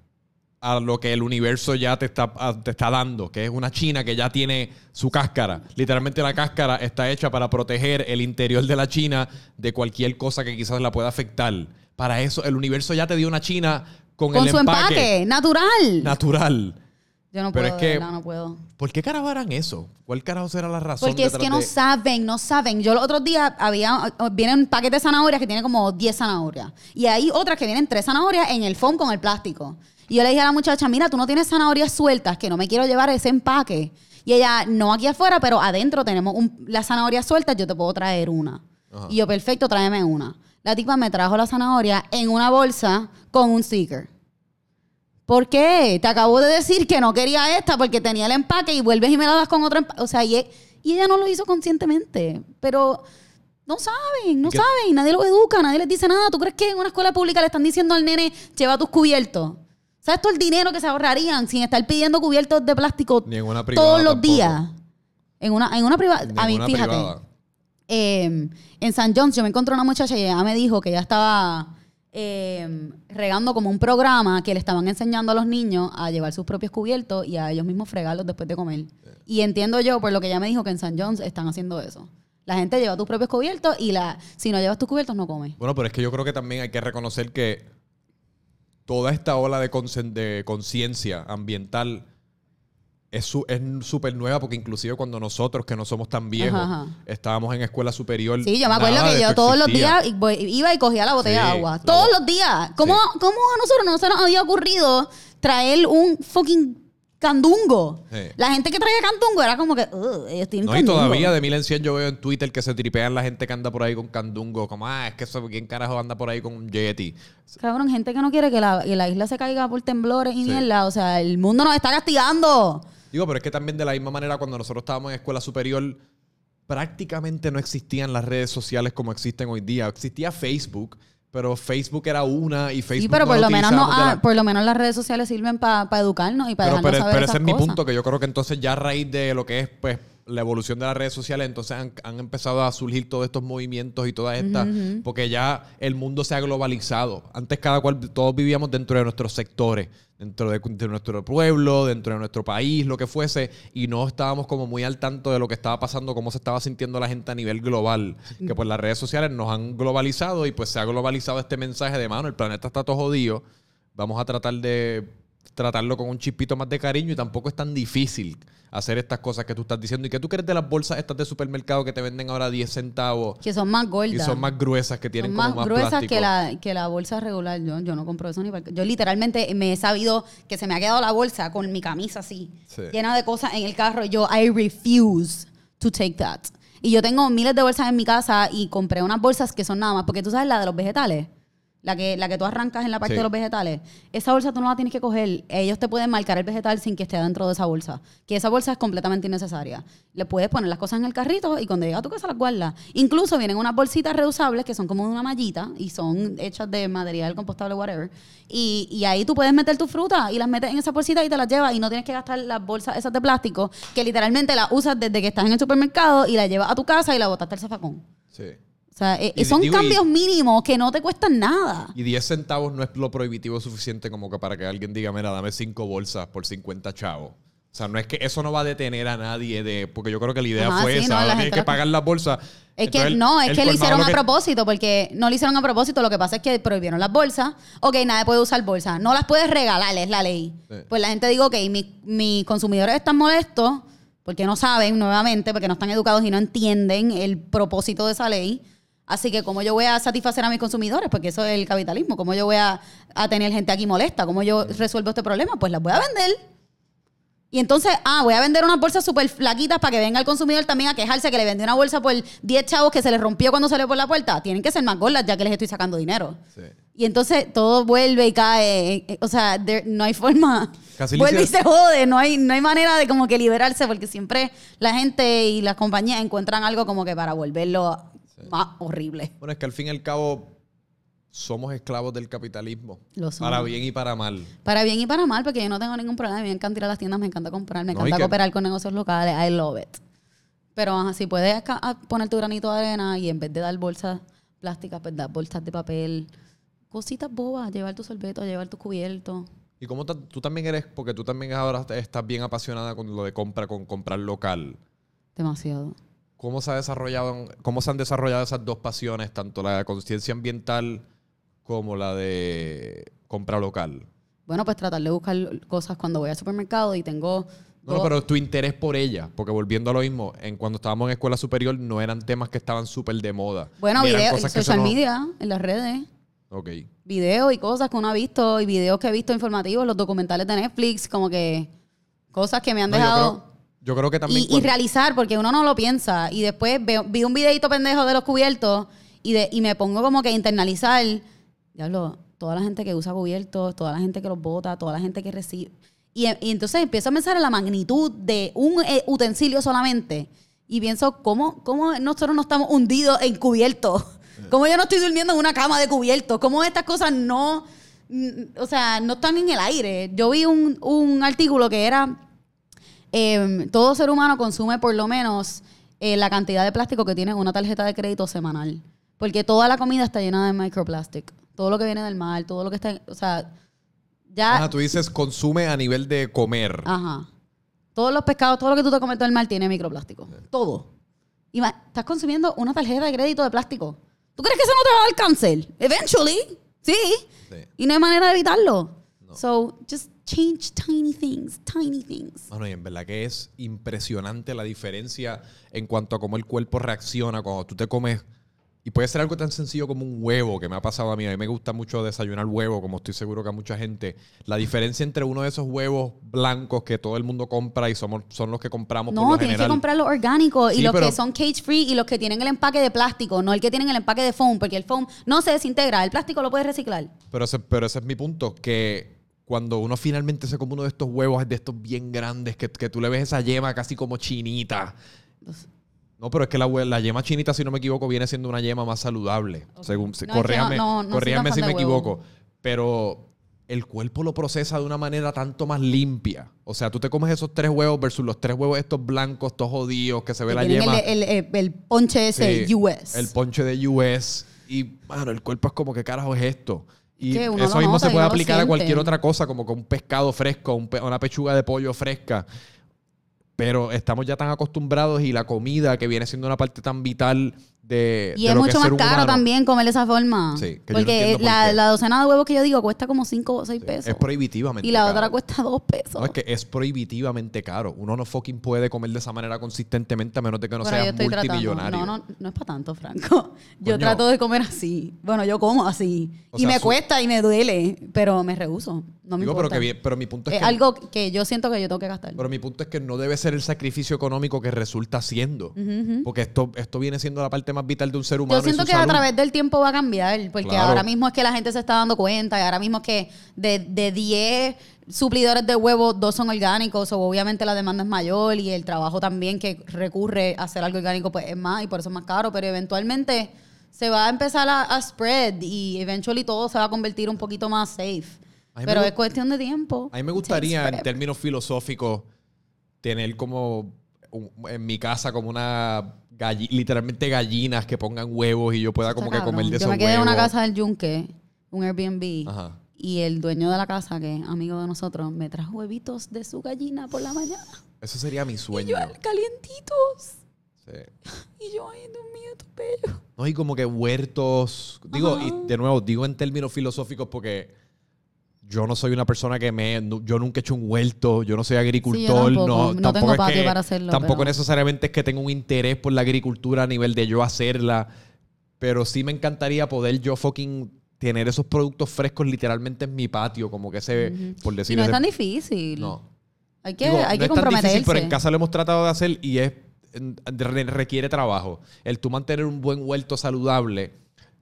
[SPEAKER 1] a lo que el universo ya te está, a- te está dando, que es una china que ya tiene su cáscara. Literalmente la cáscara está hecha para proteger el interior de la china de cualquier cosa que quizás la pueda afectar. Para eso, el universo ya te dio una china con,
[SPEAKER 2] con
[SPEAKER 1] el
[SPEAKER 2] su
[SPEAKER 1] empaque,
[SPEAKER 2] empaque, natural.
[SPEAKER 1] natural.
[SPEAKER 2] Yo no
[SPEAKER 1] Pero
[SPEAKER 2] puedo,
[SPEAKER 1] es que-
[SPEAKER 2] de verdad, no puedo.
[SPEAKER 1] ¿Por qué carajo harán eso? ¿Cuál carajo será la razón?
[SPEAKER 2] Porque es que no
[SPEAKER 1] de-
[SPEAKER 2] saben, no saben. Yo los otros días había, vienen paquetes de zanahorias que tienen como 10 zanahorias. Y hay otras que vienen 3 zanahorias en el foam con el plástico. Y yo le dije a la muchacha, mira, tú no tienes zanahorias sueltas, que no me quiero llevar ese empaque. Y ella, no aquí afuera, pero adentro tenemos un- las zanahorias sueltas, yo te puedo traer una.
[SPEAKER 1] Ajá.
[SPEAKER 2] Y yo, perfecto, tráeme una. La tipa me trajo la zanahoria en una bolsa con un sticker. ¿Por qué? Te acabo de decir que no quería esta porque tenía el empaque y vuelves y me la das con otro empaque. O sea, y, e- y ella no lo hizo conscientemente. Pero no saben, no
[SPEAKER 1] ¿Y qué-
[SPEAKER 2] saben. Nadie los educa, nadie les dice nada. ¿Tú crees que en una escuela pública le están diciendo al nene, lleva tus cubiertos? ¿Sabes todo el dinero que se ahorrarían sin estar pidiendo cubiertos de plástico todos los
[SPEAKER 1] tampoco.
[SPEAKER 2] días? En una, en una privada. A mí, fíjate. Eh, en San John's yo me encontré una muchacha y ella me dijo que ella estaba eh, regando como un programa que le estaban enseñando a los niños a llevar sus propios cubiertos y a ellos mismos fregarlos después de comer. Y entiendo yo, por lo que ella me dijo, que en San John's están haciendo eso. La gente lleva tus propios cubiertos y la, si no llevas tus cubiertos no comes.
[SPEAKER 1] Bueno, pero es que yo creo que también hay que reconocer que toda esta ola de concien- de conciencia ambiental es su- es súper nueva porque inclusive cuando nosotros, que no somos tan viejos,
[SPEAKER 2] Ajá, ajá.
[SPEAKER 1] estábamos en escuela superior.
[SPEAKER 2] Sí, yo me acuerdo que yo todos los días iba y cogía la botella
[SPEAKER 1] Sí,
[SPEAKER 2] de agua. Todos los días. ¿Cómo,
[SPEAKER 1] Sí.
[SPEAKER 2] ¿Cómo a nosotros no se nos había ocurrido traer un fucking candungo?
[SPEAKER 1] Sí.
[SPEAKER 2] La gente que traía candungo era como que, "Ugh, ellos tienen
[SPEAKER 1] No, y
[SPEAKER 2] candungo".
[SPEAKER 1] todavía de mil en cien yo veo en Twitter que se tripean la gente que anda por ahí con candungo. Como, ah, es que eso, ¿quién carajo anda por ahí con un Yeti?
[SPEAKER 2] Cabrón, gente que no quiere que la, que la isla se caiga por temblores y
[SPEAKER 1] Sí.
[SPEAKER 2] mierda. O sea, el mundo nos está castigando.
[SPEAKER 1] Digo, pero es que también de la misma manera cuando nosotros estábamos en escuela superior, prácticamente no existían las redes sociales como existen hoy día. Existía Facebook, pero Facebook era una y Facebook
[SPEAKER 2] sí, pero
[SPEAKER 1] no
[SPEAKER 2] por lo, menos no, ah,
[SPEAKER 1] la-
[SPEAKER 2] por lo menos las redes sociales sirven para educarnos y para
[SPEAKER 1] Pero,
[SPEAKER 2] dejarnos
[SPEAKER 1] pero,
[SPEAKER 2] saber
[SPEAKER 1] pero
[SPEAKER 2] esas
[SPEAKER 1] ese es mi
[SPEAKER 2] cosas.
[SPEAKER 1] punto, que yo creo que entonces ya a raíz de lo que es pues la evolución de las redes sociales, entonces han, han empezado a surgir todos estos movimientos y todas estas, porque ya el mundo se ha globalizado. Antes cada cual, todos vivíamos dentro de nuestros sectores, dentro de, de nuestro pueblo, dentro de nuestro país, lo que fuese, y no estábamos como muy al tanto de lo que estaba pasando, cómo se estaba sintiendo la gente a nivel global. Que pues las redes sociales nos han globalizado y pues se ha globalizado este mensaje de mano, el planeta está todo jodido, vamos a tratar de tratarlo con un chispito más de cariño y tampoco es tan difícil hacer estas cosas que tú estás diciendo. ¿Y que tú crees de las bolsas estas de supermercado que te venden ahora 10 centavos
[SPEAKER 2] Que son más
[SPEAKER 1] y
[SPEAKER 2] gordas.
[SPEAKER 1] son más gruesas, que tienen
[SPEAKER 2] Son
[SPEAKER 1] como
[SPEAKER 2] más,
[SPEAKER 1] más
[SPEAKER 2] gruesas
[SPEAKER 1] plástico?
[SPEAKER 2] que la, que la bolsa regular. Yo, yo no compro eso ni para... Yo literalmente me he sabido que se me ha quedado la bolsa con mi camisa así,
[SPEAKER 1] Sí.
[SPEAKER 2] llena de cosas en el carro. y Yo, I refuse to take that. Y yo tengo miles de bolsas en mi casa y compré unas bolsas que son nada más, porque tú sabes la de los vegetales. La que, la que tú arrancas en la parte
[SPEAKER 1] Sí.
[SPEAKER 2] de los vegetales, esa bolsa tú no la tienes que coger. Ellos te pueden marcar el vegetal sin que esté dentro de esa bolsa. Que esa bolsa es completamente innecesaria. Le puedes poner las cosas en el carrito y cuando llega a tu casa las guardas. Incluso vienen unas bolsitas reusables que son como una mallita y son hechas de material compostable, whatever. Y, y ahí tú puedes meter tu fruta y las metes en esa bolsita y te las llevas y no tienes que gastar las bolsas esas de plástico que literalmente las usas desde que estás en el supermercado y las llevas a tu casa y la botaste al zafacón.
[SPEAKER 1] Sí.
[SPEAKER 2] O sea, eh,
[SPEAKER 1] Y
[SPEAKER 2] son
[SPEAKER 1] digo, y-
[SPEAKER 2] cambios mínimos que no te cuestan nada.
[SPEAKER 1] Y 10 centavos no es lo prohibitivo suficiente como que para que alguien diga, mira, dame 5 bolsas por 50 chavos. O sea, no es que eso no va a detener a nadie de... Porque yo creo que la idea
[SPEAKER 2] Ajá,
[SPEAKER 1] fue
[SPEAKER 2] sí,
[SPEAKER 1] esa.
[SPEAKER 2] no, la gente
[SPEAKER 1] tienes que
[SPEAKER 2] la-
[SPEAKER 1] pagar las bolsas.
[SPEAKER 2] Es que no, es que lo hicieron a propósito, porque no lo hicieron a propósito. Lo que pasa es que prohibieron las bolsas. Ok, nadie puede usar bolsas. No las puedes regalar, es la ley.
[SPEAKER 1] Sí.
[SPEAKER 2] Pues la gente digo, ok, mi- mis consumidores están molestos porque no saben, nuevamente, porque no están educados y no entienden el propósito de esa ley. Así que, ¿cómo yo voy a satisfacer a mis consumidores? Porque eso es el capitalismo. ¿Cómo yo voy a, a tener gente aquí molesta? ¿Cómo yo resuelvo este problema? Pues las voy a vender. Y entonces, ah, voy a vender unas bolsas súper flaquitas para que venga el consumidor también a quejarse que le vendí una bolsa por 10 chavos que se le rompió cuando salió por la puerta. Tienen que ser más gordas ya que les estoy sacando dinero.
[SPEAKER 1] Sí.
[SPEAKER 2] Y entonces todo vuelve y cae. eh, eh, O sea, there- no hay forma.
[SPEAKER 1] Casi
[SPEAKER 2] vuelve y se jode. No hay, no hay manera de como que liberarse porque siempre la gente y las compañías encuentran algo como que para volverlo más horrible.
[SPEAKER 1] Bueno, es que al fin y al cabo somos esclavos del capitalismo.
[SPEAKER 2] Lo somos.
[SPEAKER 1] Para bien y para mal.
[SPEAKER 2] Para bien y para mal, porque yo no tengo ningún problema. Me encanta ir a las tiendas, me encanta comprar, me
[SPEAKER 1] No,
[SPEAKER 2] encanta
[SPEAKER 1] que-
[SPEAKER 2] cooperar con negocios locales. I love it. Pero ajá, si puedes poner tu granito de arena y en vez de dar bolsas plásticas, pues dar bolsas de papel, cositas bobas, llevar tu sorbeto, llevar tu cubierto.
[SPEAKER 1] Y como tú también eres, porque tú también ahora estás bien apasionada con lo de compra, con comprar local.
[SPEAKER 2] Demasiado.
[SPEAKER 1] ¿Cómo se, ha desarrollado, ¿Cómo se han desarrollado esas dos pasiones, tanto la conciencia ambiental como la de compra local?
[SPEAKER 2] Bueno, pues tratar de buscar cosas cuando voy al supermercado y tengo...
[SPEAKER 1] No, no, pero tu interés por ella, porque volviendo a lo mismo, en cuando estábamos en escuela superior no eran temas que estaban súper de moda.
[SPEAKER 2] Bueno,
[SPEAKER 1] cosas que
[SPEAKER 2] social media, en las redes.
[SPEAKER 1] Ok.
[SPEAKER 2] videos y cosas que uno ha visto y videos que he visto informativos, los documentales de Netflix, como que cosas que me han
[SPEAKER 1] No,
[SPEAKER 2] dejado...
[SPEAKER 1] yo creo que también...
[SPEAKER 2] y, realizar, porque uno no lo piensa. Y después veo- vi un videito pendejo de los cubiertos y, de, y me pongo como que a internalizar, diablo, toda la gente que usa cubiertos, toda la gente que los bota, toda la gente que recibe. Y, y entonces empiezo a pensar en la magnitud de un eh, utensilio solamente. Y pienso, ¿cómo, ¿cómo nosotros no estamos hundidos en cubiertos? ¿Cómo yo no estoy durmiendo en una cama de cubiertos? ¿Cómo estas cosas no, mm, o sea, no están en el aire? Yo vi un, un artículo que era eh, todo ser humano consume por lo menos eh, la cantidad de plástico que tiene una tarjeta de crédito semanal. Porque toda la comida está llena de microplastic. Todo lo que viene del mar, todo lo que está... O sea, ya...
[SPEAKER 1] Ah, tú dices consume a nivel de comer.
[SPEAKER 2] Ajá. Todos los pescados, todo lo que tú te comes del mar tiene microplástico. Todo. Y estás consumiendo una tarjeta de crédito de plástico. ¿Tú crees que eso no te va a dar cáncer? Eventually. Sí.
[SPEAKER 1] Sí.
[SPEAKER 2] Y no hay manera de evitarlo. So, just change tiny things, tiny things.
[SPEAKER 1] Mano, y en verdad que es impresionante la diferencia en cuanto a cómo el cuerpo reacciona cuando tú te comes. Y puede ser algo tan sencillo como un huevo, que me ha pasado a mí. A mí me gusta mucho desayunar huevo, como estoy seguro que a mucha gente. La diferencia entre uno de esos huevos blancos que todo el mundo compra y somos, son los que compramos por
[SPEAKER 2] No,
[SPEAKER 1] lo
[SPEAKER 2] tienes que comprar los orgánicos
[SPEAKER 1] Sí,
[SPEAKER 2] y los
[SPEAKER 1] pero-
[SPEAKER 2] que son cage free y los que tienen el empaque de plástico, no el que tienen el empaque de foam, porque el foam no se desintegra, el plástico lo puedes reciclar.
[SPEAKER 1] Pero ese, pero ese es mi punto, que cuando uno finalmente se come uno de estos huevos, de estos bien grandes, que, que tú le ves esa yema casi como chinita. No, pero es que la, yema chinita, si no me equivoco, viene siendo una yema más saludable. Según,
[SPEAKER 2] No,
[SPEAKER 1] corríjame
[SPEAKER 2] no- no- tan
[SPEAKER 1] si me
[SPEAKER 2] huevo.
[SPEAKER 1] equivoco. Pero el cuerpo lo procesa de una manera tanto más limpia. O sea, tú te comes esos tres huevos versus los tres huevos estos blancos, todos jodidos, que se ve
[SPEAKER 2] Que
[SPEAKER 1] la yema.
[SPEAKER 2] el, el- el- el ponche ese
[SPEAKER 1] Sí,
[SPEAKER 2] US.
[SPEAKER 1] El ponche de US. Y, mano, el cuerpo es como, ¿qué carajo es esto? Y
[SPEAKER 2] que uno
[SPEAKER 1] eso
[SPEAKER 2] lo
[SPEAKER 1] mismo
[SPEAKER 2] nota
[SPEAKER 1] se puede aplicar a cualquier otra cosa, como con un pescado fresco, un pe- una pechuga de pollo fresca. Pero estamos ya tan acostumbrados y la comida, que viene siendo una parte tan vital de.
[SPEAKER 2] y
[SPEAKER 1] de
[SPEAKER 2] es
[SPEAKER 1] lo que
[SPEAKER 2] mucho más caro
[SPEAKER 1] humano,
[SPEAKER 2] también comer de esa forma.
[SPEAKER 1] Sí, que yo no
[SPEAKER 2] porque
[SPEAKER 1] por
[SPEAKER 2] la, docena de huevos que yo digo cuesta como 5 o 6 pesos.
[SPEAKER 1] Es prohibitivamente
[SPEAKER 2] y la otra cuesta 2 pesos.
[SPEAKER 1] No, es que es prohibitivamente caro. Uno no fucking puede comer de esa manera consistentemente a menos de que no
[SPEAKER 2] tratando.
[SPEAKER 1] multimillonario.
[SPEAKER 2] No, no, no es para tanto, Franco. Yo
[SPEAKER 1] Coño.
[SPEAKER 2] trato de comer así. Bueno, yo como así.
[SPEAKER 1] O
[SPEAKER 2] y
[SPEAKER 1] sea,
[SPEAKER 2] me
[SPEAKER 1] su-
[SPEAKER 2] cuesta y me duele, pero me rehuso. No me
[SPEAKER 1] Digo, pero,
[SPEAKER 2] importa.
[SPEAKER 1] que, pero mi punto es,
[SPEAKER 2] es
[SPEAKER 1] que.
[SPEAKER 2] algo que yo siento que yo tengo que gastar.
[SPEAKER 1] Pero mi punto es que no debe ser el sacrificio económico que resulta siendo. Porque esto, esto viene siendo la parte más vital de un ser humano.
[SPEAKER 2] Yo siento
[SPEAKER 1] y su
[SPEAKER 2] que a través del tiempo va a cambiar, porque
[SPEAKER 1] Claro.
[SPEAKER 2] ahora mismo es que la gente se está dando cuenta y ahora mismo es que de, de 10 suplidores de huevos, dos son orgánicos, o obviamente la demanda es mayor y el trabajo también que recurre a hacer algo orgánico pues es más y por eso es más caro, pero eventualmente se va a empezar a, a spread y eventually todo se va a convertir un poquito más safe. Pero es cuestión de tiempo.
[SPEAKER 1] A mí me gustaría, en términos filosóficos, tener como en mi casa como una galli- literalmente gallinas que pongan huevos y yo pueda como que comer de
[SPEAKER 2] Yo
[SPEAKER 1] esos
[SPEAKER 2] me quedé en una casa del Yunque, un Airbnb.
[SPEAKER 1] Ajá.
[SPEAKER 2] Y el dueño de la casa, que es amigo de nosotros, me trajo huevitos de su gallina por la mañana.
[SPEAKER 1] Eso sería mi
[SPEAKER 2] Y
[SPEAKER 1] sueño.
[SPEAKER 2] yo, calientitos.
[SPEAKER 1] Sí.
[SPEAKER 2] Y yo, ay, Dios mío, es bello.
[SPEAKER 1] No, y como que huertos. Digo,
[SPEAKER 2] Ajá.
[SPEAKER 1] y de nuevo, digo en términos filosóficos porque yo no soy una persona que me. Yo nunca he hecho un huerto, yo no soy agricultor.
[SPEAKER 2] tampoco,
[SPEAKER 1] no,
[SPEAKER 2] no
[SPEAKER 1] tampoco
[SPEAKER 2] tengo
[SPEAKER 1] es
[SPEAKER 2] patio
[SPEAKER 1] que-
[SPEAKER 2] para hacerlo,
[SPEAKER 1] Tampoco
[SPEAKER 2] pero-
[SPEAKER 1] necesariamente es que tenga un interés por la agricultura a nivel de yo hacerla. Pero sí me encantaría poder yo fucking tener esos productos frescos literalmente en mi patio, como que ese, por
[SPEAKER 2] Y
[SPEAKER 1] decir
[SPEAKER 2] no es tan difícil.
[SPEAKER 1] No.
[SPEAKER 2] Hay que,
[SPEAKER 1] Digo,
[SPEAKER 2] hay
[SPEAKER 1] no
[SPEAKER 2] que
[SPEAKER 1] es tan difícil, pero en casa lo hemos tratado de hacer y es requiere trabajo. El tú mantener un buen huerto saludable,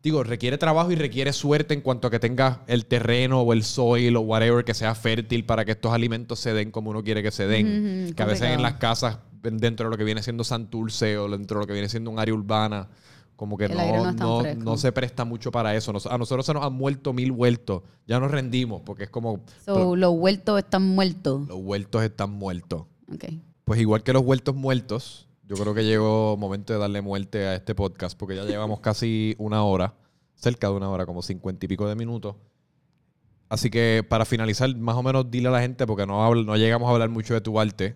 [SPEAKER 1] digo, requiere trabajo y requiere suerte en cuanto a que tengas el terreno o el soil o whatever que sea fértil para que estos alimentos se den como uno quiere que se den. Que a veces en las casas, dentro de lo que viene siendo Santurce o dentro de lo que viene siendo un área urbana, como que
[SPEAKER 2] El no
[SPEAKER 1] no, no, se presta mucho para eso. Nos- a nosotros se nos han muerto mil huertos. Ya nos rendimos porque es como
[SPEAKER 2] So, los huertos están muertos.
[SPEAKER 1] los huertos están muertos.
[SPEAKER 2] Ok.
[SPEAKER 1] Pues igual que los huertos muertos, yo creo que llegó momento de darle muerte a este podcast porque ya llevamos casi una hora, cerca de una hora, como cincuenta y pico de minutos. Así que para finalizar, más o menos dile a la gente, porque no, habl- no llegamos a hablar mucho de tu arte,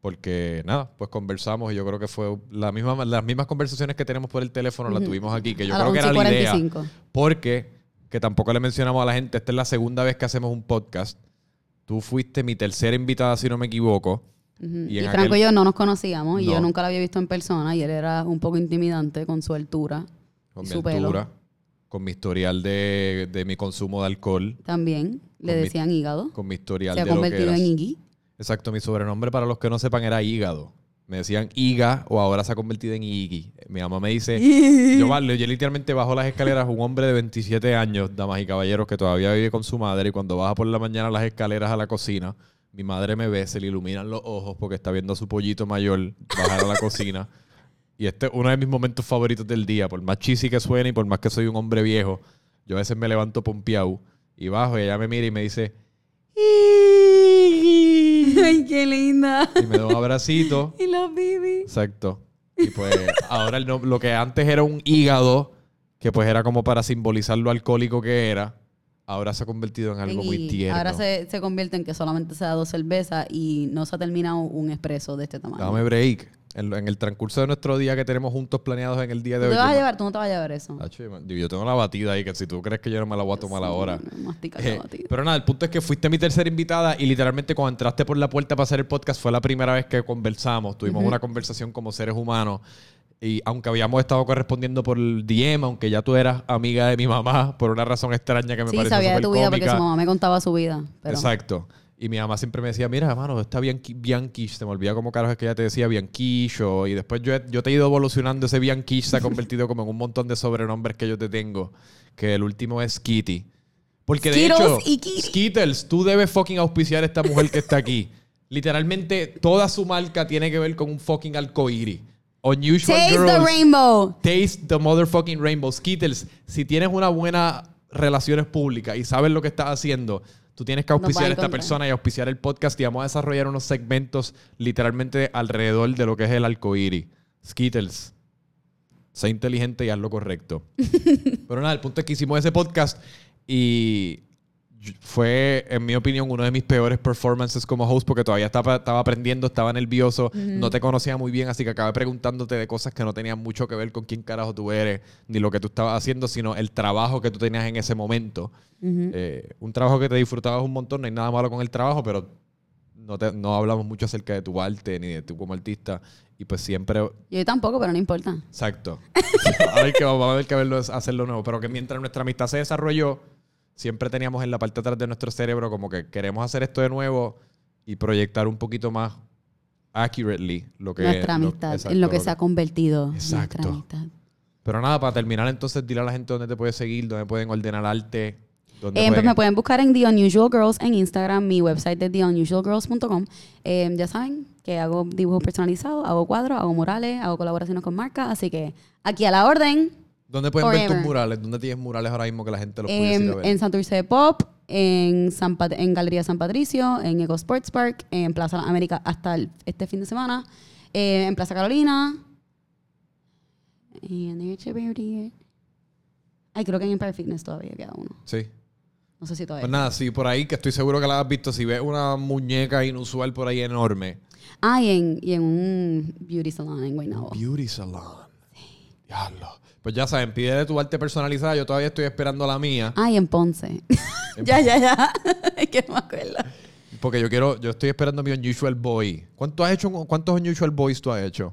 [SPEAKER 1] porque nada, pues conversamos y yo creo que fue la misma, las mismas conversaciones que tenemos por el teléfono, las tuvimos aquí, que yo
[SPEAKER 2] a
[SPEAKER 1] creo que era la idea.
[SPEAKER 2] 11:45.
[SPEAKER 1] Porque, que tampoco le mencionamos a la gente, esta es la segunda vez que hacemos un podcast. Tú fuiste mi tercera invitada, si no me equivoco. Y
[SPEAKER 2] Y, Franco
[SPEAKER 1] aquel-
[SPEAKER 2] y yo no nos conocíamos y
[SPEAKER 1] No.
[SPEAKER 2] yo nunca lo había visto en persona y él era un poco intimidante con su altura
[SPEAKER 1] Con
[SPEAKER 2] y
[SPEAKER 1] mi
[SPEAKER 2] su pelo.
[SPEAKER 1] altura, con mi historial de, de mi consumo de alcohol,
[SPEAKER 2] También le
[SPEAKER 1] mi-
[SPEAKER 2] decían hígado.
[SPEAKER 1] con mi historial
[SPEAKER 2] Se ha
[SPEAKER 1] de lo que
[SPEAKER 2] convertido en Iggy.
[SPEAKER 1] Exacto, mi sobrenombre para los que no sepan era hígado. Me decían Iga o ahora se ha convertido en Iggy. Mi mamá me dice, yo, vale, yo literalmente bajo las escaleras, un hombre de 27 años, damas y caballeros, que todavía vive con su madre y cuando baja por la mañana las escaleras a la cocina, mi madre me ve, se le iluminan los ojos porque está viendo a su pollito mayor bajar a la cocina. Y este es uno de mis momentos favoritos del día, por más cheesy que suene y por más que soy un hombre viejo, yo a veces me levanto pompeado y bajo y ella me mira y me dice.
[SPEAKER 2] Ay, qué linda.
[SPEAKER 1] y me da un abracito.
[SPEAKER 2] Y los baby.
[SPEAKER 1] Exacto. Y pues ahora el no- lo que antes era un hígado, que pues era como para simbolizar lo alcohólico que era, ahora se ha convertido en algo muy tierno.
[SPEAKER 2] Ahora se, se convierte en que solamente se da dos cervezas y no se ha terminado un expreso de este tamaño.
[SPEAKER 1] Dame break. En, en el transcurso de nuestro día que tenemos juntos planeados en el día de
[SPEAKER 2] ¿Tú
[SPEAKER 1] hoy.
[SPEAKER 2] te vas a llevar? ¿Tú no te vas a llevar eso?
[SPEAKER 1] Yo- yo tengo la batida ahí, que si tú crees que yo no me la voy a tomar ahora.
[SPEAKER 2] Sí, mastica
[SPEAKER 1] Eh, pero nada, el punto es que fuiste mi tercera invitada y literalmente cuando entraste por la puerta para hacer el podcast fue la primera vez que conversamos. Tuvimos una conversación como seres humanos. Y aunque habíamos estado correspondiendo por el DM, aunque ya tú eras amiga de mi mamá, por una razón extraña que me
[SPEAKER 2] Sí, sabía de tu vida porque su mamá me contaba su vida. Pero
[SPEAKER 1] Exacto. Y mi mamá siempre me decía, mira, mano, está Bianchi, Bianquish. Se me olvida cómo carajo es que ella te decía Bianquish. o- Y después yo, he- yo te he ido evolucionando. Ese Bianquish se ha convertido como en un montón de sobrenombres que yo te tengo. Que el último es Kitty. Porque de
[SPEAKER 2] Skittles
[SPEAKER 1] hecho,
[SPEAKER 2] y Kitty.
[SPEAKER 1] Skittles, tú debes fucking auspiciar a esta mujer que está aquí. Literalmente, toda su marca tiene que ver con un fucking arcoíris. Unusual
[SPEAKER 2] Taste
[SPEAKER 1] Girls.
[SPEAKER 2] the rainbow.
[SPEAKER 1] Taste the motherfucking rainbow. Skittles, si tienes una buena relaciones públicas y sabes lo que estás haciendo, tú tienes que auspiciar a esta persona y auspiciar el podcast y vamos a desarrollar unos segmentos literalmente alrededor de lo que es el arcoíris. Skittles, sé inteligente y haz lo correcto. Pero nada, el punto es que hicimos ese podcast y fue, en mi opinión, uno de mis peores performances como host porque todavía estaba, estaba aprendiendo, estaba nervioso, no te conocía muy bien, así que acabé preguntando,te de cosas que no tenían mucho que ver con quién carajo tú eres, ni lo que tú estabas haciendo, sino el trabajo que tú tenías en ese momento. Eh, un trabajo que te disfrutabas un montón, no hay nada malo con el trabajo, pero no, te- no hablamos mucho acerca de tu arte ni de tú como artista. Y pues siempre
[SPEAKER 2] Yo tampoco, pero no importa.
[SPEAKER 1] Exacto. a ver que vamos a ver que verlo, hacerlo nuevo. Pero que mientras nuestra amistad se desarrolló, siempre teníamos en la parte de atrás de nuestro cerebro como que queremos hacer esto de nuevo y proyectar un poquito más accurately lo que
[SPEAKER 2] nuestra
[SPEAKER 1] lo-
[SPEAKER 2] amistad,
[SPEAKER 1] exacto,
[SPEAKER 2] en lo que
[SPEAKER 1] lo
[SPEAKER 2] se ha convertido
[SPEAKER 1] Exacto.
[SPEAKER 2] nuestra amistad.
[SPEAKER 1] Pero nada, para terminar entonces, dile a la gente dónde te puedes seguir, dónde pueden ordenar arte, dónde
[SPEAKER 2] Eh, pues me pueden buscar en The Unusual Girls en Instagram. Mi website es theunusualgirls.com. Eh, ya saben que hago dibujos personalizados, hago cuadros, hago murales, hago colaboraciones con marcas. Así que aquí a la orden.
[SPEAKER 1] ¿Dónde pueden ver tus murales? ¿Dónde tienes murales ahora mismo que la gente los puede ir
[SPEAKER 2] En,
[SPEAKER 1] a ver?
[SPEAKER 2] en Santurce de Pop, en, San Pat- en Galería San Patricio, en Eco Sports Park, en Plaza Las Américas hasta el- este fin de semana, eh, en Plaza Carolina. Y en. Ay, creo que en Empire Fitness todavía queda uno.
[SPEAKER 1] Sí.
[SPEAKER 2] No sé si todavía.
[SPEAKER 1] Pues nada, sí, por ahí, que estoy seguro que la has visto. Si ves una muñeca inusual por ahí enorme.
[SPEAKER 2] Ah, y en, y en un beauty salon en Guaynabo.
[SPEAKER 1] Beauty Salon. Diablo. Pues ya saben, pídele tu arte personalizada. Yo todavía estoy esperando la mía.
[SPEAKER 2] Ah, y en Ponce. ya, ya, ya. es que no me acuerdo.
[SPEAKER 1] Porque yo quiero, yo estoy esperando mi Unusual Boy. ¿Cuánto has hecho, ¿Cuántos Unusual Boys tú has hecho?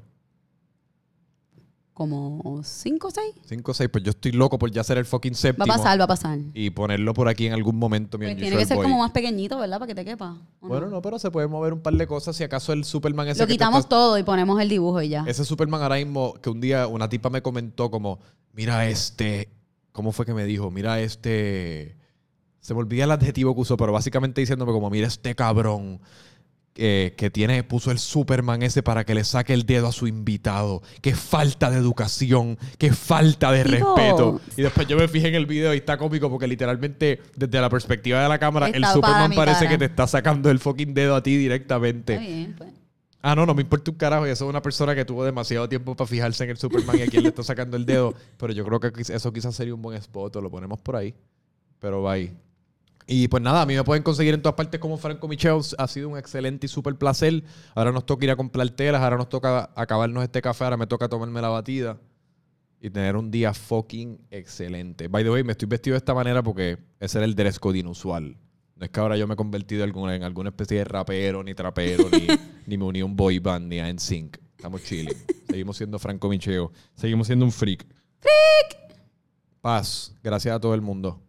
[SPEAKER 2] Como cinco o seis.
[SPEAKER 1] Cinco o seis. Pues yo estoy loco por ya hacer el fucking
[SPEAKER 2] Va
[SPEAKER 1] séptimo.
[SPEAKER 2] a pasar, va a pasar.
[SPEAKER 1] Y ponerlo por aquí en algún momento, mi
[SPEAKER 2] Pues tiene que ser
[SPEAKER 1] Boy.
[SPEAKER 2] como más pequeñito, ¿verdad? Para que te quepa. ¿o no?
[SPEAKER 1] Bueno, no, pero se puede mover un par de cosas. Si acaso el Superman ese
[SPEAKER 2] Lo
[SPEAKER 1] que
[SPEAKER 2] quitamos
[SPEAKER 1] estás-
[SPEAKER 2] todo y ponemos el dibujo y ya.
[SPEAKER 1] Ese Superman ahora mismo, que un día una tipa me comentó como, mira este, ¿cómo fue que me dijo? Mira este, se me olvida el adjetivo que usó, pero básicamente diciéndome como, mira este cabrón eh, que tiene, puso el Superman ese para que le saque el dedo a su invitado. Qué falta de educación, qué falta de respeto. Y después yo me fijé en el video y está cómico porque literalmente desde la perspectiva de la cámara, el
[SPEAKER 2] Está
[SPEAKER 1] Superman parece
[SPEAKER 2] cara.
[SPEAKER 1] que te está sacando el fucking dedo a ti directamente.
[SPEAKER 2] Está bien, pues.
[SPEAKER 1] Ah, no, no me importa un carajo. y Eso es una persona que tuvo demasiado tiempo para fijarse en el Superman y a quién le está sacando el dedo. Pero yo creo que quiz- eso quizás sería un buen spot. o Lo ponemos por ahí. Pero bye. Y pues nada, a mí me pueden conseguir en todas partes como Franco Michel. Ha sido un excelente y súper placer. Ahora nos toca ir a comprar telas. Ahora nos toca acabarnos este café. Ahora me toca tomarme la batida. Y tener un día fucking excelente. By the way, me estoy vestido de esta manera porque ese era el dress code inusual. No es que ahora yo me he convertido en alguna, especie de rapero, ni trapero, ni, ni me uní a un boy band, ni a NSYNC. Estamos chilling. Seguimos siendo Franco Micheo. Seguimos siendo un freak. ¡Freak! Paz. Gracias a todo el mundo.